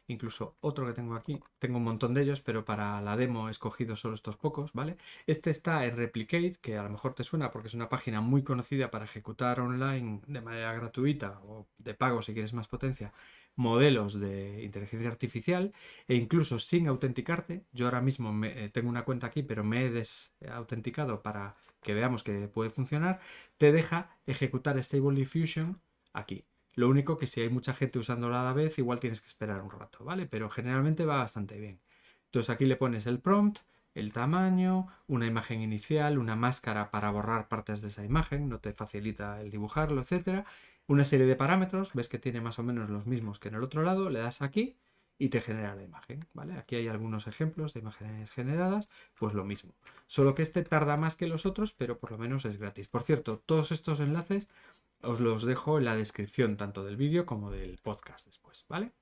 incluso otro que tengo aquí, tengo un montón de ellos, pero para la demo he escogido solo estos pocos, ¿vale? Este está en Replicate, que a lo mejor te suena porque es una página muy conocida para ejecutar online de manera gratuita o de pago si quieres más potencia, modelos de inteligencia artificial e incluso sin autenticarte. Yo ahora mismo eh, tengo una cuenta aquí, pero me he desautenticado para que veamos que puede funcionar. Te deja ejecutar Stable Diffusion aquí. Lo único que si hay mucha gente usándola a la vez, igual tienes que esperar un rato, ¿vale? Pero generalmente va bastante bien. Entonces aquí le pones el prompt, el tamaño, una imagen inicial, una máscara para borrar partes de esa imagen, no te facilita el dibujarlo, etcétera. Una serie de parámetros, ves que tiene más o menos los mismos que en el otro lado, le das aquí y te genera la imagen, ¿vale? Aquí hay algunos ejemplos de imágenes generadas, pues lo mismo. Solo que este tarda más que los otros, pero por lo menos es gratis. Por cierto, todos estos enlaces os los dejo en la descripción tanto del vídeo como del podcast después, ¿vale?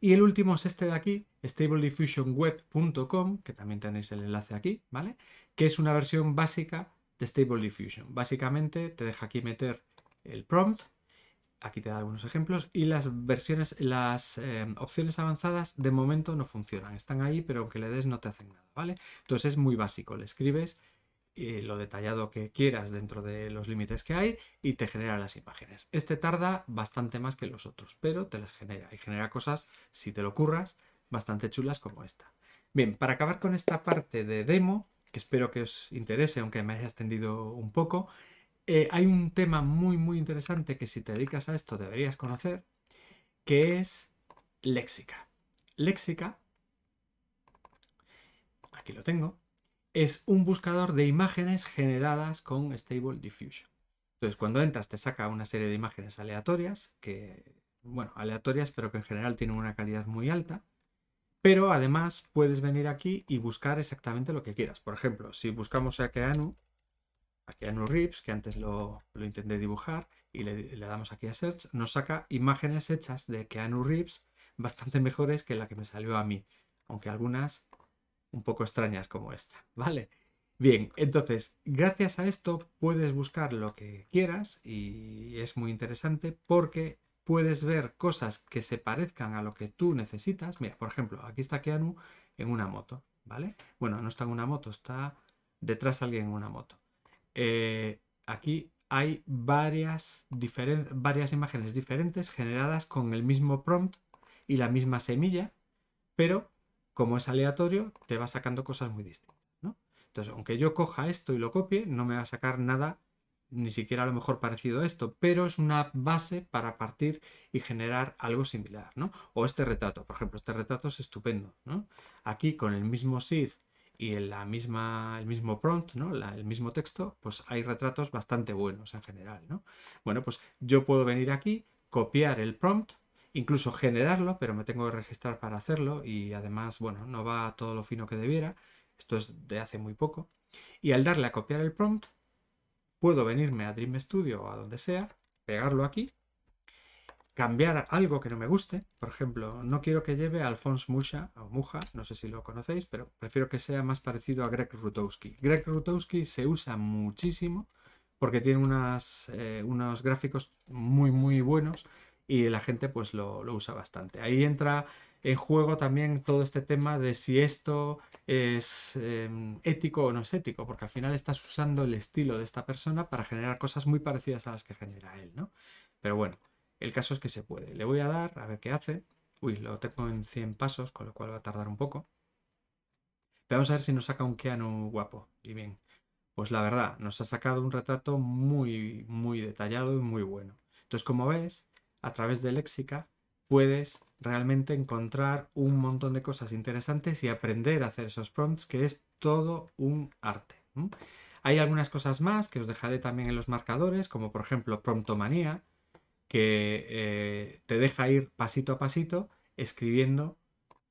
Y el último es este de aquí, StableDiffusionWeb.com, que también tenéis el enlace aquí, ¿vale? Que es una versión básica de Stable Diffusion. Básicamente te deja aquí meter el prompt, aquí te da algunos ejemplos, y las versiones, las eh, opciones avanzadas de momento no funcionan. Están ahí, pero aunque le des no te hacen nada, ¿vale? Entonces es muy básico, le escribes lo detallado que quieras dentro de los límites que hay y te genera las imágenes. Este tarda bastante más que los otros, pero te las genera y genera cosas, si te lo curras, bastante chulas como esta. Bien, para acabar con esta parte de demo, que espero que os interese, aunque me haya extendido un poco, eh, hay un tema muy muy interesante que si te dedicas a esto deberías conocer, que es léxica. Léxica, aquí lo tengo, es un buscador de imágenes generadas con Stable Diffusion. Entonces, cuando entras te saca una serie de imágenes aleatorias, que, bueno, aleatorias, pero que en general tienen una calidad muy alta. Pero además puedes venir aquí y buscar exactamente lo que quieras. Por ejemplo, si buscamos a Keanu, a Keanu Reeves, que antes lo, intenté dibujar, y le, le, damos aquí a Search, nos saca imágenes hechas de Keanu Reeves bastante mejores que la que me salió a mí. Aunque algunas un poco extrañas como esta, ¿vale? Bien, entonces, gracias a esto puedes buscar lo que quieras y es muy interesante porque puedes ver cosas que se parezcan a lo que tú necesitas. Mira, por ejemplo, aquí está Keanu en una moto, ¿vale? Bueno, no está en una moto, está detrás alguien en una moto. Eh, aquí hay varias, varias imágenes diferentes generadas con el mismo prompt y la misma semilla, pero como es aleatorio, te va sacando cosas muy distintas. ¿no? Entonces, aunque yo coja esto y lo copie, no me va a sacar nada ni siquiera a lo mejor parecido a esto, pero es una base para partir y generar algo similar, ¿no? O este retrato, por ejemplo, este retrato es estupendo, ¿no? Aquí con el mismo SID y en la misma, el mismo prompt, ¿no? el mismo texto, pues hay retratos bastante buenos en general, ¿no? Bueno, pues yo puedo venir aquí, copiar el prompt, incluso generarlo, pero me tengo que registrar para hacerlo y además, bueno, no va todo lo fino que debiera. Esto es de hace muy poco. Y al darle a copiar el prompt, puedo venirme a Dream Studio o a donde sea, pegarlo aquí, cambiar algo que no me guste. Por ejemplo, no quiero que lleve a Alphonse Mucha o Muja, no sé si lo conocéis, pero prefiero que sea más parecido a Greg Rutowski. Greg Rutowski se usa muchísimo porque tiene unas, eh, unos gráficos muy, muy buenos y la gente pues lo, usa bastante. Ahí entra en juego también todo este tema de si esto es em, ético o no es ético, porque al final estás usando el estilo de esta persona para generar cosas muy parecidas a las que genera él, ¿no? Pero bueno, el caso es que se puede. Le voy a dar a ver qué hace. Uy, lo tengo en 100 pasos, con lo cual va a tardar un poco. Pero vamos a ver si nos saca un Keanu guapo. Y bien, pues la verdad, nos ha sacado un retrato muy, muy detallado y muy bueno. Entonces, como ves, a través de Léxica puedes realmente encontrar un montón de cosas interesantes y aprender a hacer esos prompts, que es todo un arte. Hay algunas cosas más que os dejaré también en los marcadores, como por ejemplo Promptomanía, que eh, te deja ir pasito a pasito escribiendo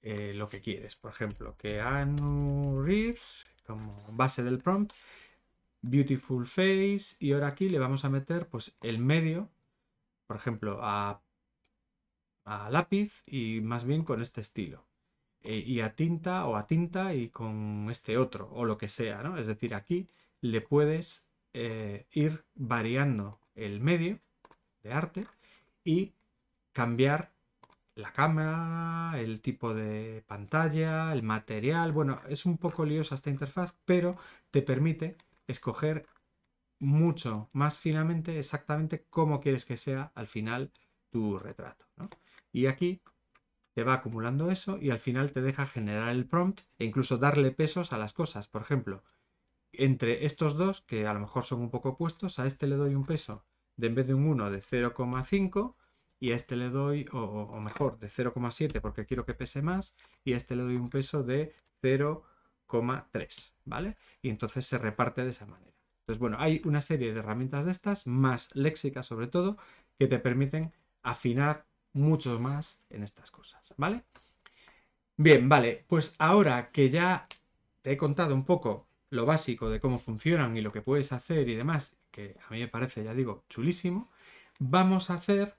eh, lo que quieres. Por ejemplo, que Anu Reeves, como base del prompt, Beautiful Face, y ahora aquí le vamos a meter pues el medio por ejemplo, a, lápiz y más bien con este estilo. E, y a tinta o a tinta y con este otro o lo que sea, ¿no? Es decir, aquí le puedes eh, ir variando el medio de arte y cambiar la cámara, el tipo de pantalla, el material. Bueno, es un poco liosa esta interfaz, pero te permite escoger mucho más finamente exactamente cómo quieres que sea al final tu retrato. Y aquí te va acumulando eso y al final te deja generar el prompt e incluso darle pesos a las cosas. Por ejemplo, entre estos dos, que a lo mejor son un poco opuestos, a este le doy un peso de en vez de un 1 de 0,5 y a este le doy, o, mejor, de 0,7 porque quiero que pese más y a este le doy un peso de 0,3, ¿vale? Y entonces se reparte de esa manera. Entonces, bueno, hay una serie de herramientas de estas, más léxicas sobre todo, que te permiten afinar mucho más en estas cosas, ¿vale? Bien, vale, pues ahora que ya te he contado un poco lo básico de cómo funcionan y lo que puedes hacer y demás, que a mí me parece, ya digo, chulísimo, vamos a hacer,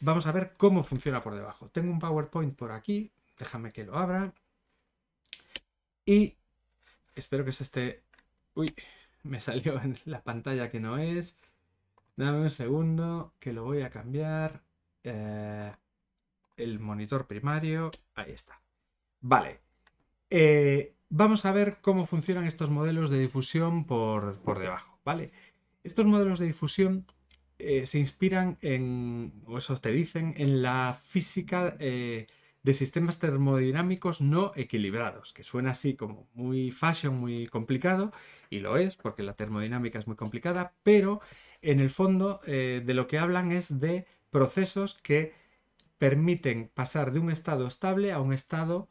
vamos a ver cómo funciona por debajo. Tengo un PowerPoint por aquí, déjame que lo abra. Y espero que se esté... Uy, me salió en la pantalla que no es. Dame un segundo, que lo voy a cambiar. Eh, el monitor primario, ahí está. Vale. Eh, vamos a ver cómo funcionan estos modelos de difusión por, debajo, ¿vale? Estos modelos de difusión eh, se inspiran en, o eso te dicen, en la física de sistemas termodinámicos no equilibrados, que suena así como muy fashion, muy complicado, y lo es, porque la termodinámica es muy complicada, pero en el fondo de lo que hablan es de procesos que permiten pasar de un estado estable a un estado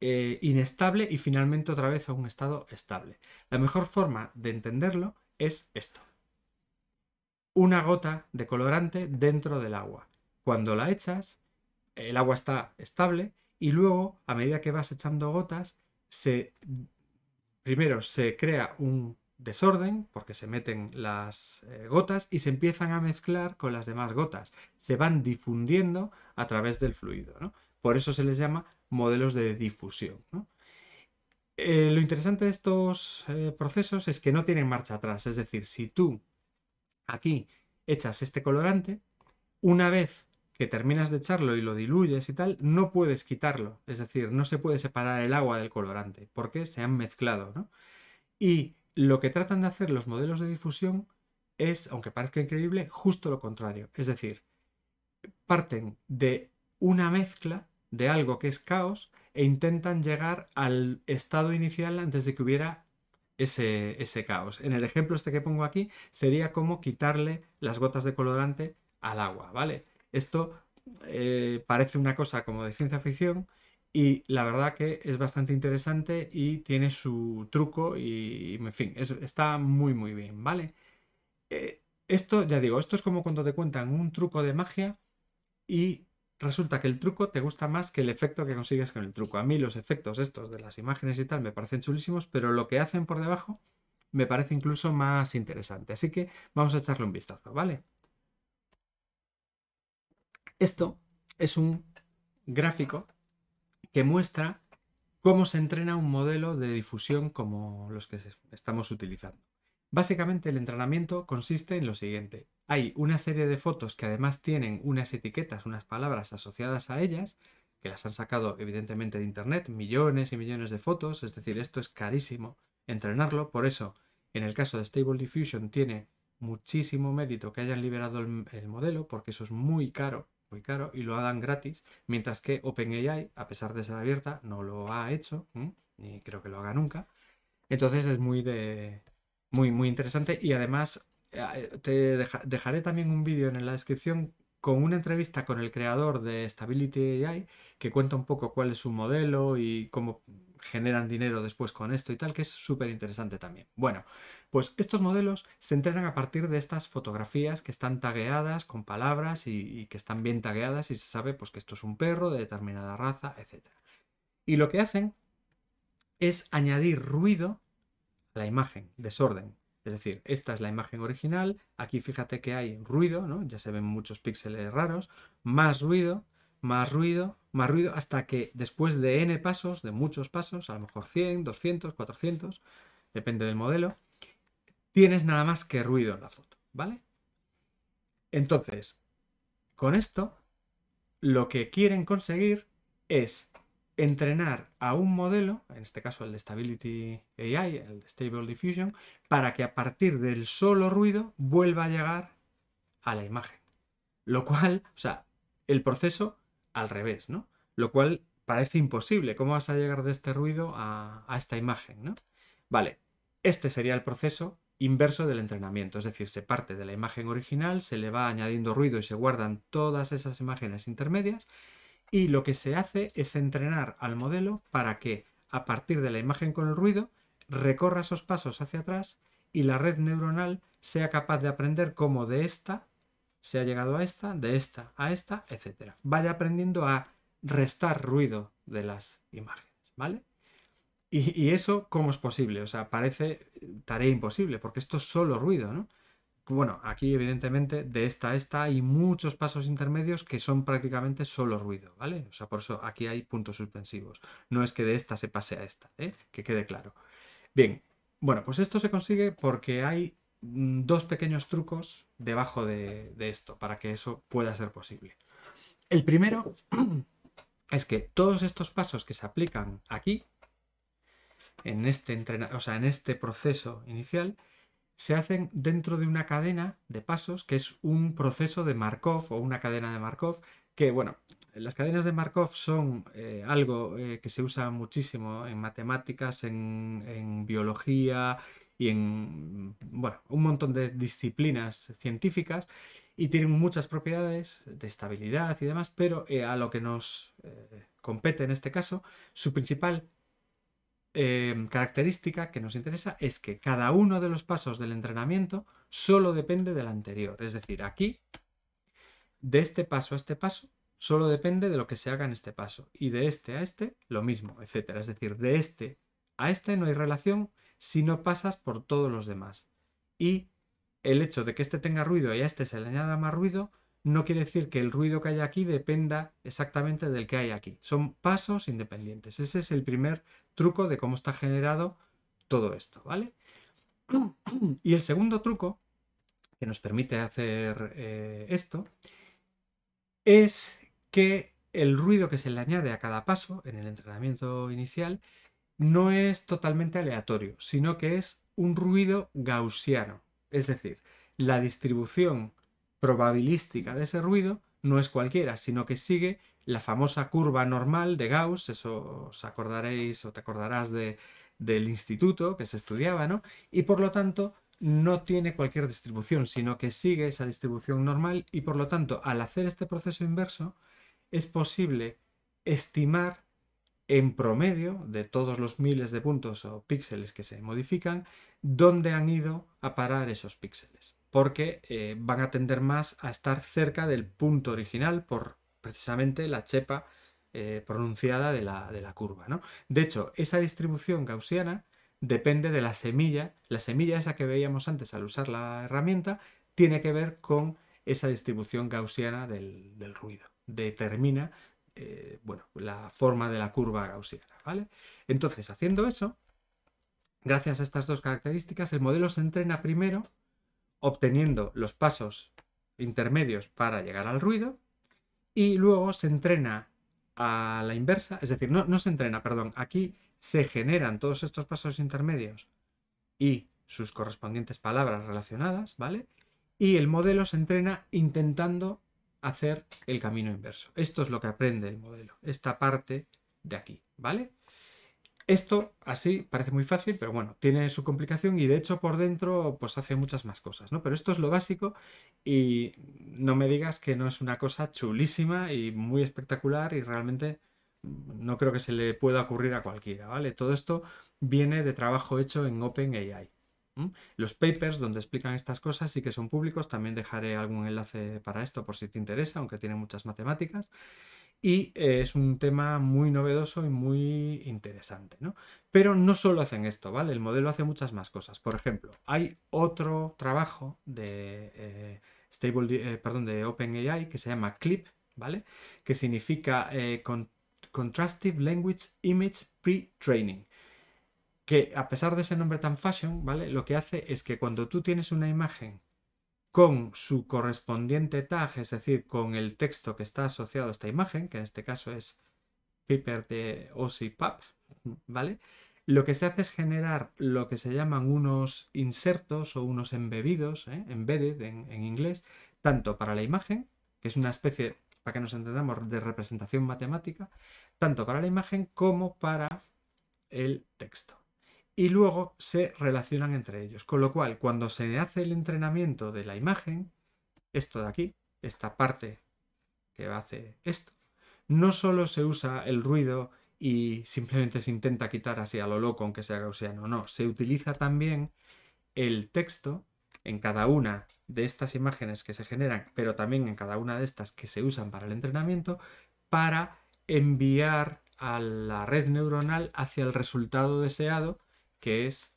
eh, inestable y finalmente otra vez a un estado estable. La mejor forma de entenderlo es esto. Una gota de colorante dentro del agua. Cuando la echas, el agua está estable y luego, a medida que vas echando gotas, se, primero se crea un desorden, porque se meten las eh, gotas y se empiezan a mezclar con las demás gotas. Se van difundiendo a través del fluido. Por eso se les llama modelos de difusión. Eh, lo interesante de estos eh, procesos es que no tienen marcha atrás. Es decir, si tú aquí echas este colorante, una vez que terminas de echarlo y lo diluyes y tal, no puedes quitarlo. Es decir, no se puede separar el agua del colorante porque se han mezclado. Y lo que tratan de hacer los modelos de difusión es, aunque parezca increíble, justo lo contrario. Es decir, parten de una mezcla de algo que es caos e intentan llegar al estado inicial antes de que hubiera ese, caos. En el ejemplo este que pongo aquí sería como quitarle las gotas de colorante al agua, ¿vale? Esto eh, parece una cosa como de ciencia ficción, y la verdad que es bastante interesante y tiene su truco y, en fin, está muy muy bien, ¿vale? Eh, esto, ya digo, esto es como cuando te cuentan un truco de magia y resulta que el truco te gusta más que el efecto que consigues con el truco. A mí los efectos estos de las imágenes y tal me parecen chulísimos, pero lo que hacen por debajo me parece incluso más interesante. Así que vamos a echarle un vistazo, ¿vale? Esto es un gráfico que muestra cómo se entrena un modelo de difusión como los que estamos utilizando. Básicamente el entrenamiento consiste en lo siguiente. Hay una serie de fotos que además tienen unas etiquetas, unas palabras asociadas a ellas, que las han sacado evidentemente de Internet, millones y millones de fotos, es decir, esto es carísimo entrenarlo, por eso en el caso de Stable Diffusion tiene muchísimo mérito que hayan liberado el modelo, porque eso es muy caro muy caro y lo hagan gratis, mientras que OpenAI, a pesar de ser abierta, no lo ha hecho, ni creo que lo haga nunca. Entonces es muy de muy muy interesante y además eh, te dejaré también un vídeo en la descripción con una entrevista con el creador de Stability AI que cuenta un poco cuál es su modelo y cómo generan dinero después con esto y tal, que es súper interesante también. Bueno, pues estos modelos se entrenan a partir de estas fotografías que están tagueadas con palabras y, que están bien tagueadas y se sabe pues, que esto es un perro de determinada raza, etc. Y lo que hacen es añadir ruido a la imagen, desorden. Es decir, esta es la imagen original, aquí fíjate que hay ruido, ¿no? ya se ven muchos píxeles raros, más ruido, más ruido, más ruido, hasta que después de n pasos, de muchos pasos, a lo mejor 100, 200, 400, depende del modelo, tienes nada más que ruido en la foto, ¿vale? Entonces, con esto, lo que quieren conseguir es entrenar a un modelo, en este caso el de Stability AI, el de Stable Diffusion, para que a partir del solo ruido vuelva a llegar a la imagen. Lo cual, o sea, el proceso al revés, ¿no? Lo cual parece imposible. ¿Cómo vas a llegar de este ruido a, a esta imagen, ¿no? Vale, este sería el proceso inverso del entrenamiento, es decir, se parte de la imagen original, se le va añadiendo ruido y se guardan todas esas imágenes intermedias y lo que se hace es entrenar al modelo para que a partir de la imagen con el ruido recorra esos pasos hacia atrás y la red neuronal sea capaz de aprender cómo de esta se ha llegado a esta, de esta a esta, etc. Vaya aprendiendo a restar ruido de las imágenes, ¿vale? Y, y, eso, ¿cómo es posible? O sea, parece tarea imposible, porque esto es solo ruido, ¿no? Bueno, aquí evidentemente de esta a esta hay muchos pasos intermedios que son prácticamente solo ruido, ¿vale? O sea, por eso aquí hay puntos suspensivos. No es que de esta se pase a esta, ¿eh? Que quede claro. Bien, bueno, pues esto se consigue porque hay mm, dos pequeños trucos debajo de, esto para que eso pueda ser posible. El primero es que todos estos pasos que se aplican aquí, en este, o sea, en este proceso inicial, se hacen dentro de una cadena de pasos que es un proceso de Markov o una cadena de Markov que, bueno, las cadenas de Markov son eh, algo eh, que se usa muchísimo en matemáticas, en, biología y en, bueno, un montón de disciplinas científicas y tienen muchas propiedades de estabilidad y demás, pero eh, a lo que nos compete en este caso, su principal Em, característica que nos interesa es que cada uno de los pasos del entrenamiento solo depende del anterior. Es decir, aquí, de este paso a este paso, solo depende de lo que se haga en este paso. Y de este a este, lo mismo, etc. Es decir, de este a este no hay relación si no pasas por todos los demás. Y el hecho de que este tenga ruido y a este se le añada más ruido, no quiere decir que el ruido que hay aquí dependa exactamente del que hay aquí. Son pasos independientes. Ese es el primer truco de cómo está generado todo esto, ¿vale? Y el segundo truco que nos permite hacer eh, esto es que el ruido que se le añade a cada paso en el entrenamiento inicial no es totalmente aleatorio, sino que es un ruido gaussiano. Es decir, la distribución probabilística de ese ruido no es cualquiera, sino que sigue la famosa curva normal de Gauss, eso os acordaréis o te acordarás de, del instituto que se estudiaba, ¿no? Y por lo tanto no tiene cualquier distribución, sino que sigue esa distribución normal y por lo tanto al hacer este proceso inverso es posible estimar en promedio de todos los miles de puntos o píxeles que se modifican, dónde han ido a parar esos píxeles, porque eh, van a tender más a estar cerca del punto original por precisamente la chepa eh, pronunciada de la, de la curva. ¿no? De hecho, esa distribución gaussiana depende de la semilla. La semilla esa que veíamos antes al usar la herramienta tiene que ver con esa distribución gaussiana del, ruido. Determina eh, bueno, la forma de la curva gaussiana. ¿vale? Entonces, haciendo eso, gracias a estas dos características, el modelo se entrena primero obteniendo los pasos intermedios para llegar al ruido y luego se entrena a la inversa, es decir, no, no se entrena, perdón, aquí se generan todos estos pasos intermedios y sus correspondientes palabras relacionadas, ¿vale? Y el modelo se entrena intentando hacer el camino inverso. Esto es lo que aprende el modelo, esta parte de aquí, ¿vale? Esto así parece muy fácil, pero bueno, tiene su complicación y de hecho por dentro pues hace muchas más cosas, ¿no? Pero esto es lo básico y no me digas que no es una cosa chulísima y muy espectacular y realmente no creo que se le pueda ocurrir a cualquiera, ¿vale? Todo esto viene de trabajo hecho en OpenAI. Los papers donde explican estas cosas sí que son públicos, también dejaré algún enlace para esto por si te interesa, aunque tiene muchas matemáticas y eh, es un tema muy novedoso y muy interesante, ¿no? Pero no solo hacen esto, ¿vale? El modelo hace muchas más cosas. Por ejemplo, hay otro trabajo de, eh, stable, eh, perdón, de OpenAI que se llama CLIP, ¿vale? Que significa Contrastive Language Image Pre-Training. Que a pesar de ese nombre tan fashion, ¿vale? Lo que hace es que cuando tú tienes una imagen con su correspondiente tag, es decir, con el texto que está asociado a esta imagen, que en este caso es paper de OSIPAP, ¿vale? Lo que se hace es generar lo que se llaman unos insertos o unos embebidos, ¿eh? embedded en, inglés, tanto para la imagen, que es una especie, para que nos entendamos, de representación matemática, tanto para la imagen como para el texto. Y luego se relacionan entre ellos. Con lo cual, cuando se hace el entrenamiento de la imagen, esto de aquí, esta parte que hace esto, no solo se usa el ruido y simplemente se intenta quitar así a lo loco aunque sea gaussiano, no, se utiliza también el texto en cada una de estas imágenes que se generan, pero también en cada una de estas que se usan para el entrenamiento, para enviar a la red neuronal hacia el resultado deseado, que es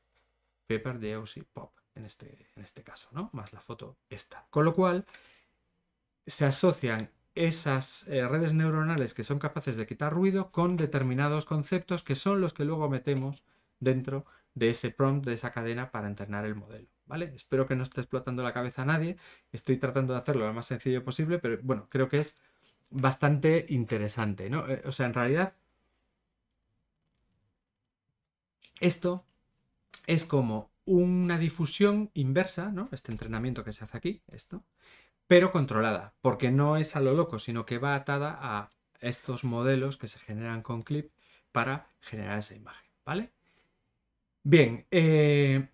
Pepper de Pop, en este, en este caso, ¿no? Más la foto esta. Con lo cual, se asocian esas eh, redes neuronales que son capaces de quitar ruido con determinados conceptos que son los que luego metemos dentro de ese prompt, de esa cadena para entrenar el modelo. ¿Vale? Espero que no esté explotando la cabeza a nadie. Estoy tratando de hacerlo lo más sencillo posible, pero bueno, creo que es bastante interesante, ¿no? Eh, o sea, en realidad, esto es como una difusión inversa, ¿no? Este entrenamiento que se hace aquí, esto, pero controlada, porque no es a lo loco, sino que va atada a estos modelos que se generan con clip para generar esa imagen, ¿vale? Bien, eh,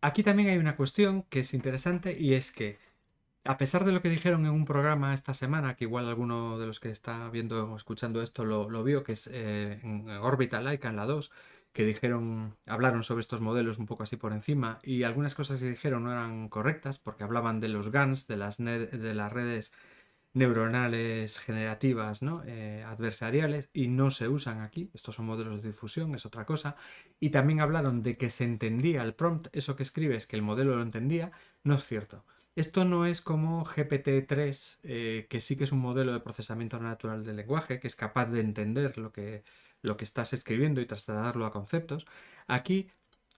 aquí también hay una cuestión que es interesante y es que a pesar de lo que dijeron en un programa esta semana, que igual alguno de los que está viendo o escuchando esto lo, vio, que es eh, en Orbital Laika en la 2, que dijeron, hablaron sobre estos modelos un poco así por encima y algunas cosas que dijeron no eran correctas porque hablaban de los GANs, de las, de las redes neuronales generativas ¿no? Eh, adversariales y no se usan aquí. Estos son modelos de difusión, es otra cosa. Y también hablaron de que se entendía el prompt, eso que escribes, que el modelo lo entendía. No es cierto. Esto no es como GPT-3, eh, que sí que es un modelo de procesamiento natural del lenguaje, que es capaz de entender lo que lo que estás escribiendo y trasladarlo a conceptos. Aquí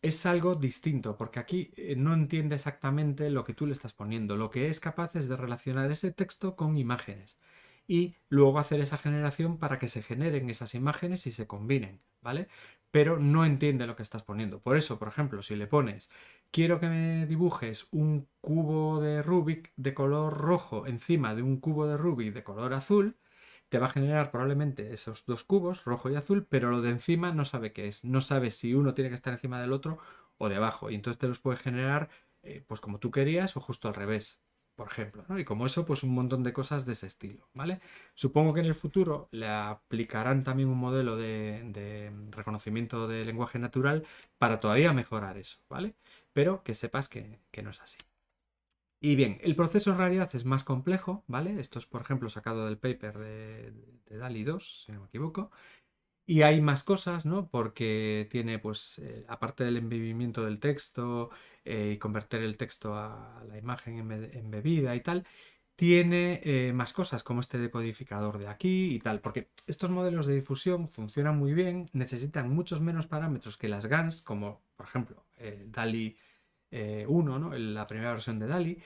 es algo distinto, porque aquí eh, no entiende exactamente lo que tú le estás poniendo. Lo que es capaz es de relacionar ese texto con imágenes y luego hacer esa generación para que se generen esas imágenes y se combinen, ¿vale? Pero no entiende lo que estás poniendo. Por eso, por ejemplo, si le pones quiero que me dibujes un cubo de Rubik de color rojo encima de un cubo de Rubik de color azul, te va a generar probablemente esos dos cubos, rojo y azul, pero lo de encima no sabe qué es. No sabe si uno tiene que estar encima del otro o debajo. Y entonces te los puede generar eh, pues como tú querías o justo al revés, por ejemplo. Y como eso, pues un montón de cosas de ese estilo. ¿vale? Supongo que en el futuro le aplicarán también un modelo de, reconocimiento de lenguaje natural para todavía mejorar eso, ¿vale? Pero que sepas que no es así. Y bien, el proceso en realidad es más complejo, ¿vale? Esto es, por ejemplo, sacado del paper de, DALI 2, si no me equivoco. Y hay más cosas, ¿no? Porque tiene, pues, eh, aparte del embebimiento del texto eh, y convertir el texto a la imagen embebida y tal, tiene eh, más cosas como este decodificador de aquí y tal, porque estos modelos de difusión funcionan muy bien, necesitan muchos menos parámetros que las GANs, como por ejemplo DALI 1, eh, ¿no? la primera versión de DALI,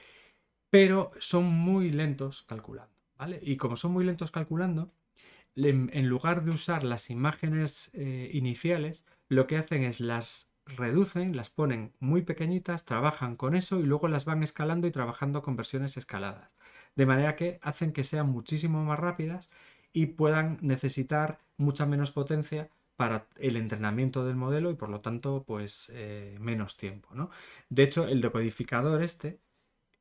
pero son muy lentos calculando, ¿vale? Y como son muy lentos calculando, en lugar de usar las imágenes eh, iniciales, lo que hacen es las reducen, las ponen muy pequeñitas, trabajan con eso y luego las van escalando y trabajando con versiones escaladas. De manera que hacen que sean muchísimo más rápidas y puedan necesitar mucha menos potencia para el entrenamiento del modelo y por lo tanto pues eh, menos tiempo. ¿no? De hecho, el decodificador este,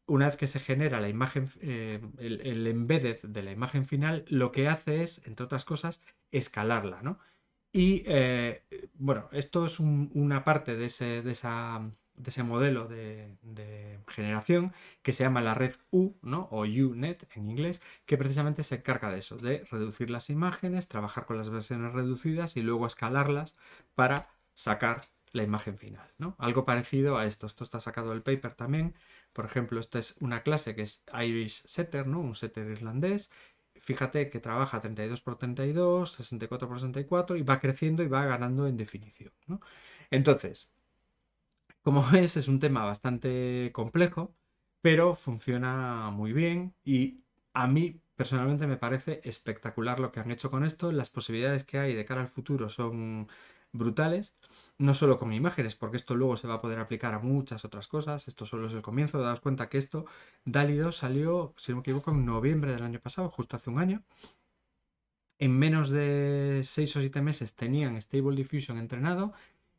una vez que se genera la imagen, eh, el, embedded de la imagen final, lo que hace es, entre otras cosas, escalarla. ¿no? Y eh, bueno, esto es una parte de esa de ese modelo de, generación que se llama la red U, ¿no? o UNet en inglés, que precisamente se encarga de eso, de reducir las imágenes, trabajar con las versiones reducidas y luego escalarlas para sacar la imagen final. ¿no? Algo parecido a esto. Esto está sacado del paper también. Por ejemplo, esta es una clase que es Irish Setter, ¿no? un setter irlandés. Fíjate que trabaja 32 por 32, 64 por 64 y va creciendo y va ganando en definición. Entonces, como ves, es un tema bastante complejo, pero funciona muy bien y a mí personalmente me parece espectacular lo que han hecho con esto. Las posibilidades que hay de cara al futuro son brutales, no solo con imágenes, porque esto luego se va a poder aplicar a muchas otras cosas. Esto solo es el comienzo. Daos cuenta que esto, DALI 2 salió, si no me equivoco, en noviembre del año pasado, justo hace un año. En menos de 6 o 7 meses tenían Stable Diffusion entrenado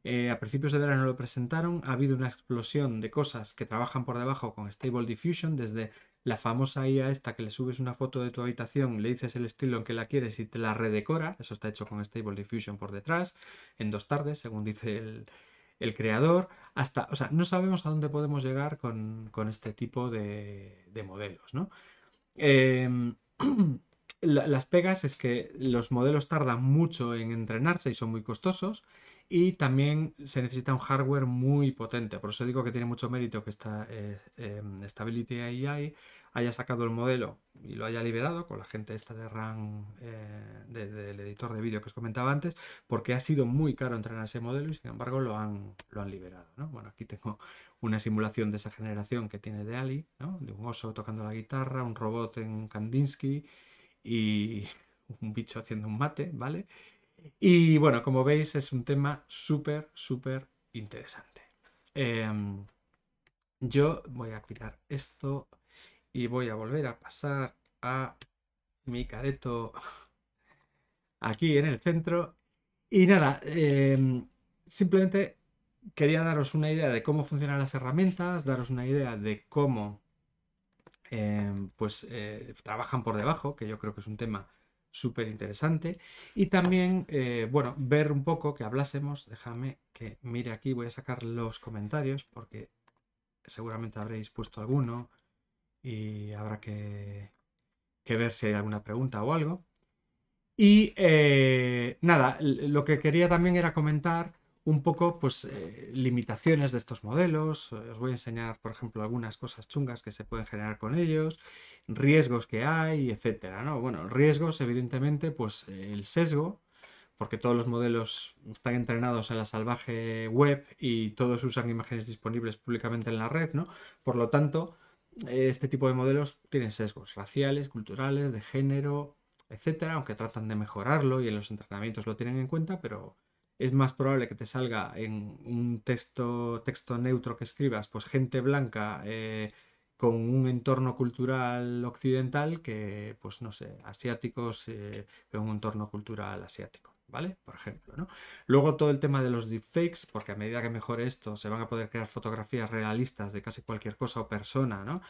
eh, a principios de verano lo presentaron. Ha habido una explosión de cosas que trabajan por debajo con Stable Diffusion, desde la famosa IA esta que le subes una foto de tu habitación, le dices el estilo en que la quieres y te la redecora. Eso está hecho con Stable Diffusion por detrás, en dos tardes, según dice el, creador. Hasta, o sea, no sabemos a dónde podemos llegar con, este tipo de, modelos, ¿no? Em, las pegas es que los modelos tardan mucho en entrenarse y son muy costosos y también se necesita un hardware muy potente. Por eso digo que tiene mucho mérito que esta eh, em, Stability AI haya sacado el modelo y lo haya liberado con la gente esta de RAM eh, del editor de vídeo que os comentaba antes, porque ha sido muy caro entrenar ese modelo y sin embargo lo han, lo han liberado. Bueno, aquí tengo una simulación de esa generación que tiene de Ali, de un oso tocando la guitarra, un robot en Kandinsky y un bicho haciendo un mate, ¿vale? Y bueno, como veis es un tema súper, súper interesante. Em, yo voy a quitar esto y voy a volver a pasar a mi careto aquí en el centro. Y nada, em, simplemente quería daros una idea de cómo funcionan las herramientas, daros una idea de cómo em, pues eh, trabajan por debajo, que yo creo que es un tema súper interesante. Y también, eh, bueno, ver un poco, que hablásemos, déjame que mire aquí, voy a sacar los comentarios porque seguramente habréis puesto alguno y habrá que, ver si hay alguna pregunta o algo. Y eh, nada, lo que quería también era comentar un poco pues eh, limitaciones de estos modelos. Os voy a enseñar, por ejemplo, algunas cosas chungas que se pueden generar con ellos, riesgos que hay, etcétera, ¿no? Bueno, riesgos, evidentemente, pues el sesgo, porque todos los modelos están entrenados en la salvaje web y todos usan imágenes disponibles públicamente en la red, ¿no? Por lo tanto, este tipo de modelos tienen sesgos raciales, culturales, de género, etcétera, aunque tratan de mejorarlo y en los entrenamientos lo tienen en cuenta, pero es más probable que te salga en un texto, texto neutro que escribas, pues gente blanca eh, con un entorno cultural occidental que, pues no sé, asiáticos eh, en un entorno cultural asiático. ¿Vale? Por ejemplo, ¿no? Luego todo el tema de los deepfakes, porque a medida que mejore esto, se van a poder crear fotografías realistas de casi cualquier cosa o persona, ¿no?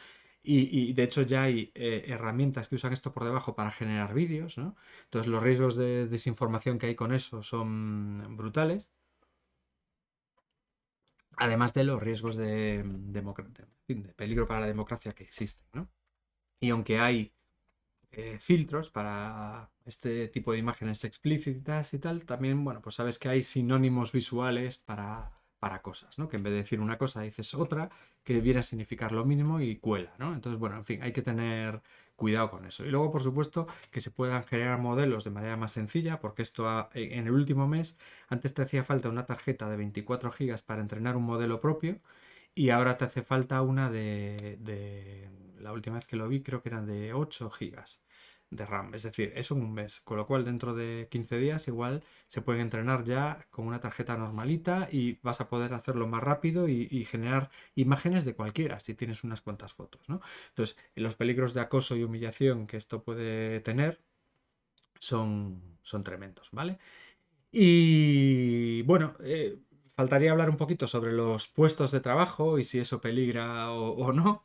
Y, de hecho ya hay eh, herramientas que usan esto por debajo para generar vídeos, ¿no? Entonces los riesgos de desinformación que hay con eso son brutales. Además de los riesgos de, peligro para la democracia que existen, ¿no? Y aunque hay eh, filtros para este tipo de imágenes explícitas y tal, también, bueno, pues sabes que hay sinónimos visuales para, para cosas, ¿no? Que en vez de decir una cosa dices otra, que viene a significar lo mismo y cuela, ¿no? Entonces, bueno, en fin, hay que tener cuidado con eso. Y luego, por supuesto, que se puedan generar modelos de manera más sencilla, porque esto en el último mes, antes te hacía falta una tarjeta de 24 GB para entrenar un modelo propio, y ahora te hace falta una de, de la última vez que lo vi, creo que eran de 8 GB de RAM. Es decir, eso un mes. Con lo cual, dentro de 15 días, igual se pueden entrenar ya con una tarjeta normalita y vas a poder hacerlo más rápido y, generar imágenes de cualquiera si tienes unas cuantas fotos. ¿no? Entonces, los peligros de acoso y humillación que esto puede tener son, son tremendos, ¿vale? Y bueno, eh, faltaría hablar un poquito sobre los puestos de trabajo y si eso peligra o no.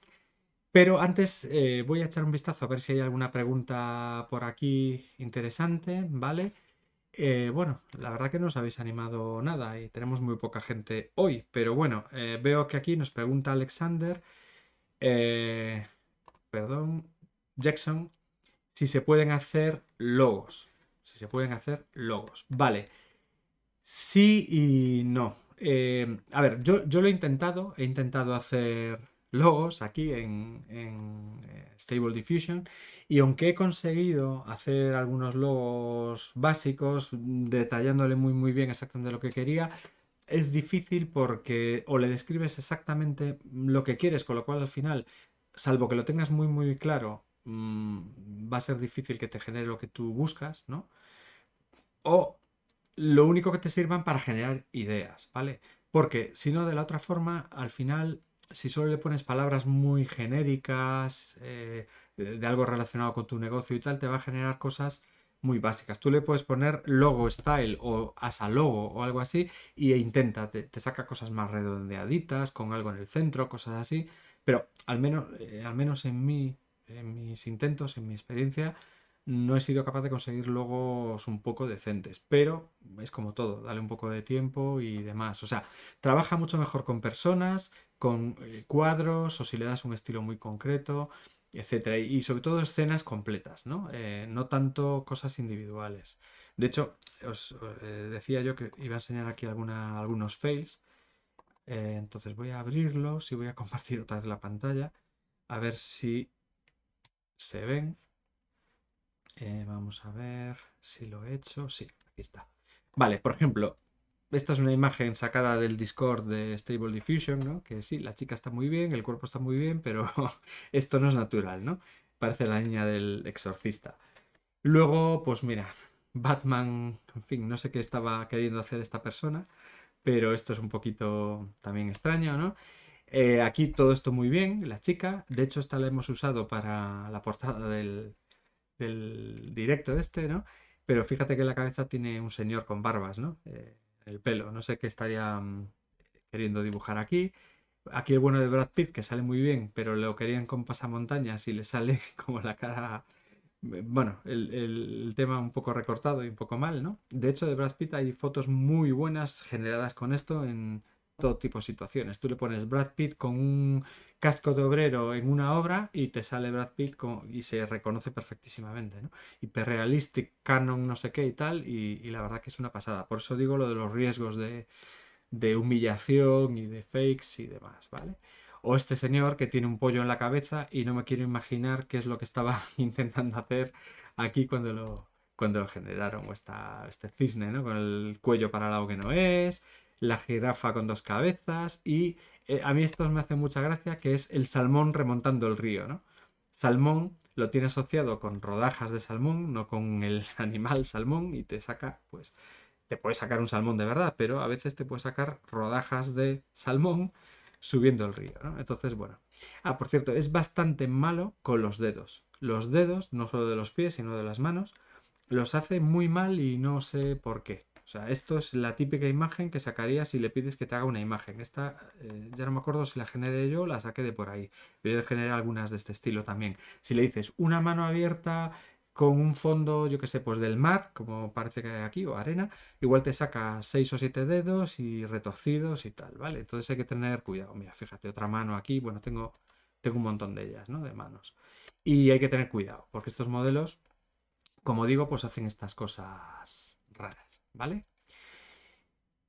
Pero antes eh, voy a echar un vistazo a ver si hay alguna pregunta por aquí interesante, ¿vale? Eh, bueno, la verdad que no os habéis animado nada y tenemos muy poca gente hoy, pero bueno, eh, veo que aquí nos pregunta Alexander, perdón, Jackson, si se pueden hacer logos. Si se pueden hacer logos. Vale. Sí y no. a ver, yo, yo lo he intentado, he intentado hacer logos aquí en, eh, Stable Diffusion y aunque he conseguido hacer algunos logos básicos detallándole muy muy bien exactamente lo que quería, es difícil porque o le describes exactamente lo que quieres, con lo cual al final salvo que lo tengas muy muy claro, mm, va a ser difícil que te genere lo que tú buscas, ¿no? O lo único que te sirvan para generar ideas, ¿vale? Porque si no, de la otra forma, al final, si solo le pones palabras muy genéricas, eh, de algo relacionado con tu negocio y tal, te va a generar cosas muy básicas. Tú le puedes poner logo style o asa logo o algo así y intenta, te, saca cosas más redondeaditas, con algo en el centro, cosas así. Pero al menos, eh, al menos en, mí, en mis intentos, en mi experiencia, no he sido capaz de conseguir logos un poco decentes. Pero es como todo, dale un poco de tiempo y demás. O sea, trabaja mucho mejor con personas, con eh, cuadros o si le das un estilo muy concreto etcétera. Y sobre todo escenas completas, ¿no? Eh, no tanto cosas individuales. De hecho, os eh, decía yo que iba a enseñar aquí algunos fails. Entonces voy a abrirlos y voy a compartir otra vez la pantalla. A ver si se ven. Vamos a ver si lo he hecho. Sí, aquí está. Vale, por ejemplo, esta es una imagen sacada del Discord de Stable Diffusion, ¿no? Que sí, la chica está muy bien, el cuerpo está muy bien, pero esto no es natural, ¿no? Parece la niña del exorcista. Luego, pues mira, Batman, en fin, no sé qué estaba queriendo hacer esta persona, pero esto es un poquito también extraño, ¿no? Eh, aquí todo esto muy bien, la chica. De hecho, esta la hemos usado para la portada del, del directo este, ¿no? Pero fíjate que la cabeza tiene un señor con barbas, ¿no? Eh, el pelo. No sé qué estaría mm, queriendo dibujar aquí. Aquí el bueno de Brad Pitt, que sale muy bien, pero lo querían con pasamontañas y le sale como la cara. Eh, bueno, el, tema un poco recortado y un poco mal, ¿no? De hecho, de Brad Pitt hay fotos muy buenas generadas con esto en todo tipo de situaciones. Tú le pones Brad Pitt con un casco de obrero en una obra y te sale Brad Pitt y se reconoce perfectísimamente, ¿no? Hiperrealistic, canon, no sé qué y tal, y, la verdad que es una pasada. Por eso digo lo de los riesgos de, humillación y de fakes y demás, ¿vale? O este señor que tiene un pollo en la cabeza y no me quiero imaginar qué es lo que estaba intentando hacer aquí cuando lo, cuando lo generaron, o esta, este cisne, ¿no? Con el cuello para lado que no es, la jirafa con dos cabezas y eh, a mí esto me hace mucha gracia, que es el salmón remontando el río, ¿no? Salmón lo tiene asociado con rodajas de salmón, no con el animal salmón, y te saca, pues, te puede sacar un salmón de verdad, pero a veces te puede sacar rodajas de salmón subiendo el río, ¿no? Entonces, bueno. Ah, por cierto, es bastante malo con los dedos. Los dedos, no solo de los pies, sino de las manos, los hace muy mal y no sé por qué. O sea, esto es la típica imagen que sacaría si le pides que te haga una imagen. Esta, eh, ya no me acuerdo si la generé yo o la saqué de por ahí. Pero yo generé algunas de este estilo también. Si le dices una mano abierta con un fondo, yo que sé, pues del mar, como parece que hay aquí, o arena, igual te saca seis o siete dedos y retorcidos y tal, ¿vale? Entonces hay que tener cuidado. Mira, fíjate, otra mano aquí, bueno, tengo, tengo un montón de ellas, ¿no? De manos. Y hay que tener cuidado, porque estos modelos, como digo, pues hacen estas cosas raras. ¿Vale?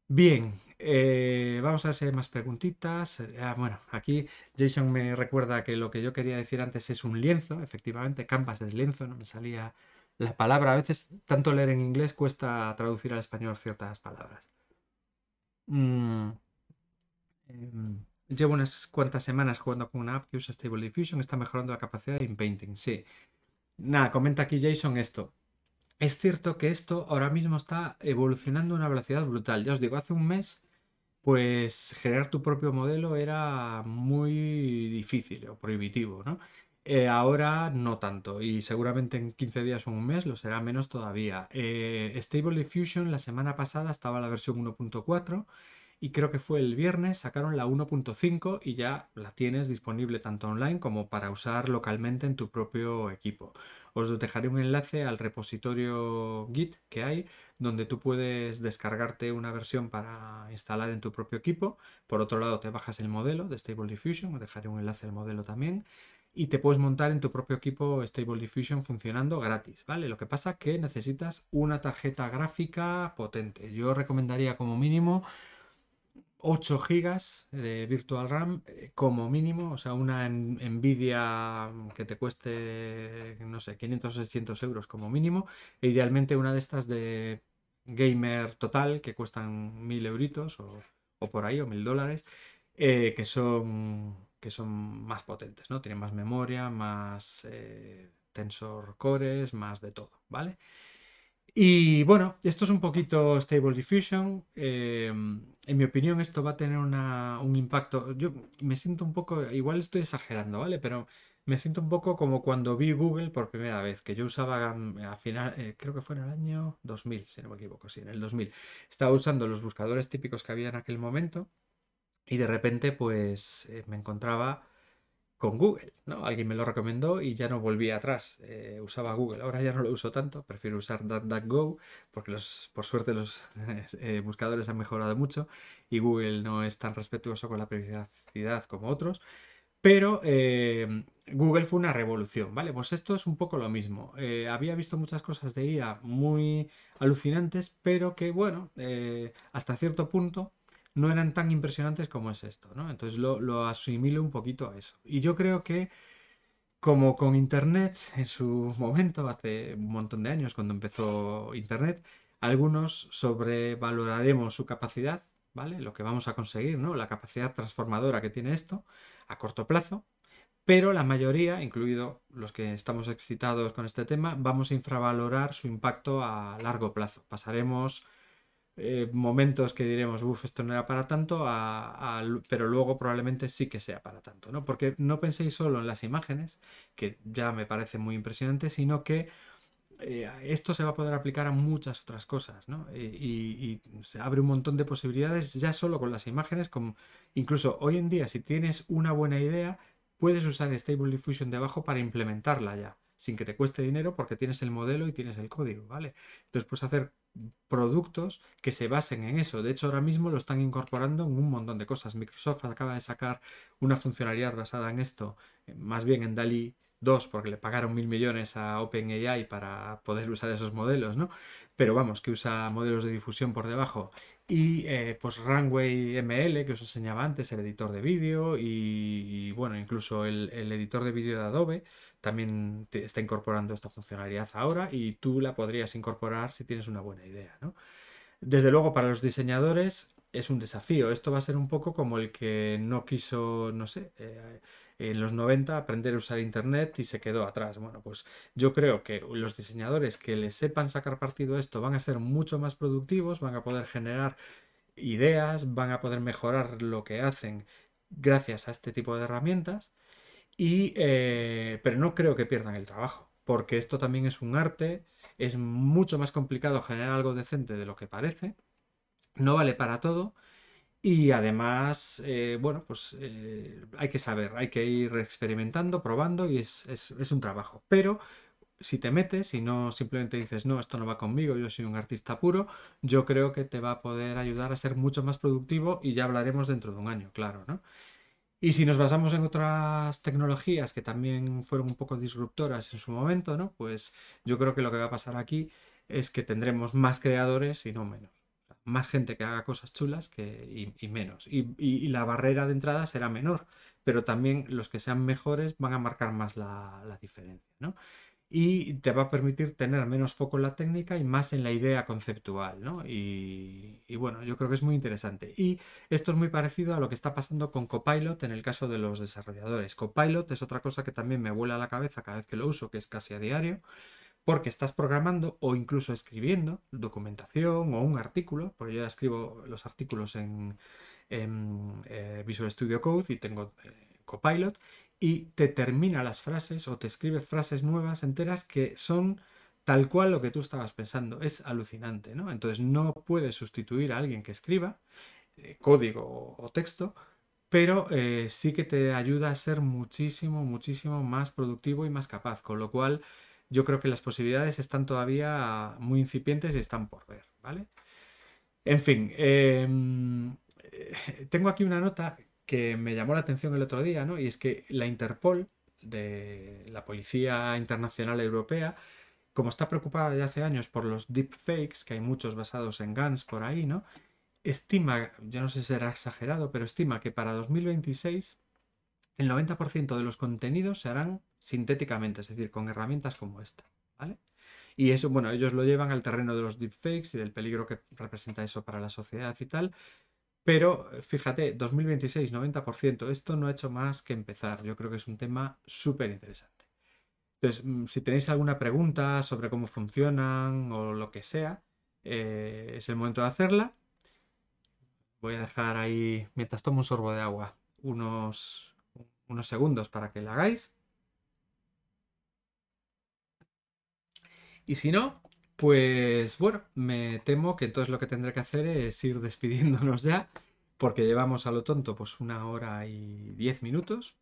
Bien, eh, vamos a ver si hay más preguntitas. Ah, bueno, aquí Jason me recuerda que lo que yo quería decir antes es un lienzo, efectivamente, Canvas es lienzo, no me salía la palabra. A veces tanto leer en inglés cuesta traducir al español ciertas palabras. Mm, em, llevo unas cuantas semanas jugando con una app que usa Stable Diffusion, está mejorando la capacidad de inpainting, sí. Nada, comenta aquí Jason esto. Es cierto que esto ahora mismo está evolucionando a una velocidad brutal. Ya os digo, hace un mes, pues generar tu propio modelo era muy difícil o prohibitivo, ¿no? Eh, ahora no tanto y seguramente en 15 días o un mes lo será menos todavía. Eh, Stable Diffusion la semana pasada estaba la versión 1.4 y creo que fue el viernes sacaron la 1.5 y ya la tienes disponible tanto online como para usar localmente en tu propio equipo os dejaré un enlace al repositorio Git que hay, donde tú puedes descargarte una versión para instalar en tu propio equipo. Por otro lado, te bajas el modelo de Stable Diffusion, os dejaré un enlace al modelo también. Y te puedes montar en tu propio equipo Stable Diffusion funcionando gratis, ¿vale? Lo que pasa es que necesitas una tarjeta gráfica potente. Yo recomendaría como mínimo 8 GB de Virtual RAM eh, como mínimo, o sea, una Nvidia que te cueste, no sé, 500 o 600 euros como mínimo, e idealmente una de estas de gamer total que cuestan 1000 euritos o, por ahí, o 1000 dólares, eh, que son que son más potentes, ¿no? Tienen más memoria, más eh, tensor cores, más de todo, ¿vale? Y bueno, esto es un poquito Stable Diffusion. Em, en mi opinión, esto va a tener un impacto. Yo me siento un poco, igual estoy exagerando, ¿vale? Pero me siento un poco como cuando vi Google por primera vez, que yo usaba a final, eh, creo que fue en el año 2000, si no me equivoco, sí, en el 2000. Estaba usando los buscadores típicos que había en aquel momento y de repente pues eh, me encontraba con Google, ¿no? Alguien me lo recomendó y ya no volví atrás. Eh, usaba Google. Ahora ya no lo uso tanto, prefiero usar DuckDuckGo porque los, por suerte los buscadores han mejorado mucho y Google no es tan respetuoso con la privacidad como otros. Pero eh, Google fue una revolución, ¿vale? Pues esto es un poco lo mismo. Eh, había visto muchas cosas de IA muy alucinantes, pero que, bueno, eh, hasta cierto punto no eran tan impresionantes como es esto, ¿no? Entonces lo, lo asimilo un poquito a eso. Y yo creo que, como con Internet en su momento, hace un montón de años, cuando empezó Internet, algunos sobrevaloraremos su capacidad, ¿vale? Lo que vamos a conseguir, ¿no? La capacidad transformadora que tiene esto a corto plazo, pero la mayoría, incluido los que estamos excitados con este tema, vamos a infravalorar su impacto a largo plazo. Pasaremos eh, momentos que diremos, uff, esto no era para tanto, pero luego probablemente sí que sea para tanto, ¿no? Porque no penséis solo en las imágenes, que ya me parece muy impresionante, sino que eh, esto se va a poder aplicar a muchas otras cosas, ¿no? Y, se abre un montón de posibilidades ya solo con las imágenes, incluso hoy en día si tienes una buena idea, puedes usar Stable Diffusion debajo para implementarla ya, sin que te cueste dinero porque tienes el modelo y tienes el código, ¿vale? Entonces puedes hacer productos que se basen en eso. De hecho, ahora mismo lo están incorporando en un montón de cosas. Microsoft acaba de sacar una funcionalidad basada en esto, eh, más bien en DALI Dos, porque le pagaron mil millones a OpenAI para poder usar esos modelos, ¿no? Pero vamos, que usa modelos de difusión por debajo. Y eh, pues Runway ML, que os enseñaba antes, el editor de vídeo y, bueno, incluso el, editor de vídeo de Adobe también te está incorporando esta funcionalidad ahora y tú la podrías incorporar si tienes una buena idea, ¿no? Desde luego, para los diseñadores es un desafío. Esto va a ser un poco como el que no quiso, no sé, eh, en los 90 aprender a usar Internet y se quedó atrás. Bueno, pues yo creo que los diseñadores que les sepan sacar partido a esto van a ser mucho más productivos, van a poder generar ideas, van a poder mejorar lo que hacen gracias a este tipo de herramientas. Y, eh, pero no creo que pierdan el trabajo, porque esto también es un arte, es mucho más complicado generar algo decente de lo que parece, no vale para todo y además, eh, bueno, pues eh, hay que saber, hay que ir experimentando, probando y es, un trabajo. Pero si te metes y no simplemente dices, no, esto no va conmigo, yo soy un artista puro, yo creo que te va a poder ayudar a ser mucho más productivo y ya hablaremos dentro de un año, claro, ¿no? Y si nos basamos en otras tecnologías que también fueron un poco disruptoras en su momento, ¿no? Pues yo creo que lo que va a pasar aquí es que tendremos más creadores y no menos más gente que haga cosas chulas que, y, menos. Y, la barrera de entrada será menor, pero también los que sean mejores van a marcar más la, diferencia. ¿no? Y te va a permitir tener menos foco en la técnica y más en la idea conceptual. ¿no? Y, bueno, yo creo que es muy interesante. Y esto es muy parecido a lo que está pasando con Copilot en el caso de los desarrolladores. Copilot es otra cosa que también me vuela a la cabeza cada vez que lo uso, que es casi a diario porque estás programando o incluso escribiendo documentación o un artículo, porque yo ya escribo los artículos en, eh, Visual Studio Code y tengo eh, Copilot, y te termina las frases o te escribe frases nuevas enteras que son tal cual lo que tú estabas pensando. Es alucinante, ¿no? Entonces no puedes sustituir a alguien que escriba eh, código o, texto, pero sí que te ayuda a ser muchísimo, muchísimo más productivo y más capaz, con lo cual yo creo que las posibilidades están todavía muy incipientes y están por ver, ¿vale? En fin, em, eh, tengo aquí una nota que me llamó la atención el otro día, ¿no? Y es que la Interpol, de la Policía Internacional Europea, como está preocupada ya hace años por los deepfakes, que hay muchos basados en GANs por ahí, ¿no? Estima, yo no sé si será exagerado, pero estima que para 2026 el 90% de los contenidos se harán sintéticamente, es decir, con herramientas como esta, ¿vale? Y eso, bueno, ellos lo llevan al terreno de los deepfakes y del peligro que representa eso para la sociedad y tal. Pero fíjate, 2026, 90%, esto no ha hecho más que empezar. Yo creo que es un tema súper interesante. Entonces, mm, si tenéis alguna pregunta sobre cómo funcionan o lo que sea, eh, es el momento de hacerla. Voy a dejar ahí, mientras tomo un sorbo de agua, unos, unos segundos para que la hagáis. Y si no, pues bueno, me temo que entonces lo que tendré que hacer es ir despidiéndonos ya, porque llevamos a lo tonto pues una hora y diez minutos.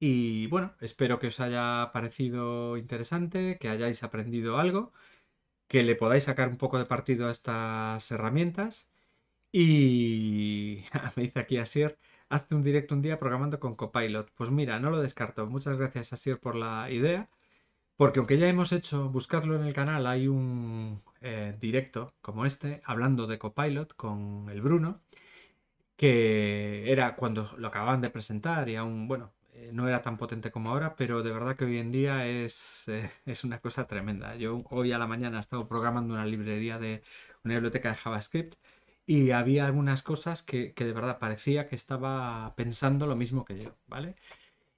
Y bueno, espero que os haya parecido interesante, que hayáis aprendido algo, que le podáis sacar un poco de partido a estas herramientas. Y me dice aquí Asier, hazte un directo un día programando con Copilot. Pues mira, no lo descarto. Muchas gracias Asier por la idea. Porque aunque ya hemos hecho, buscarlo en el canal, hay un eh, directo como este, hablando de Copilot con el Bruno, que era cuando lo acababan de presentar y aún, bueno, eh, no era tan potente como ahora, pero de verdad que hoy en día es, eh, es una cosa tremenda. Yo hoy a la mañana he estado programando una librería de una biblioteca de JavaScript y había algunas cosas que, que de verdad parecía que estaba pensando lo mismo que yo, ¿vale?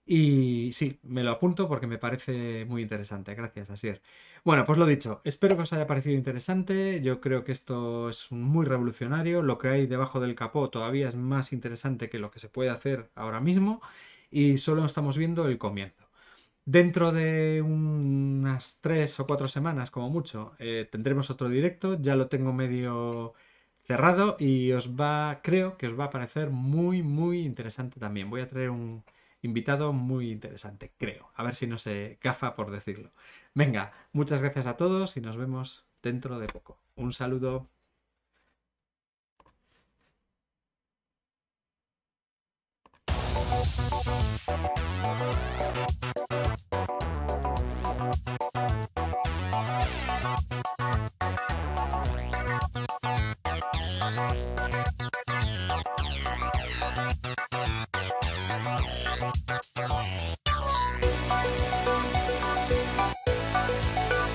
Y sí, me lo apunto porque me parece muy interesante. Gracias, Asier. Bueno, pues lo dicho, espero que os haya parecido interesante. Yo creo que esto es muy revolucionario. Lo que hay debajo del capó todavía es más interesante que lo que se puede hacer ahora mismo. Y solo estamos viendo el comienzo. Dentro de unas tres o cuatro semanas, como mucho, eh, tendremos otro directo. Ya lo tengo medio cerrado y os va, creo que os va a parecer muy, muy interesante también. Voy a traer un invitado muy interesante, creo. A ver si no se gafa por decirlo. Venga, muchas gracias a todos y nos vemos dentro de poco. Un saludo.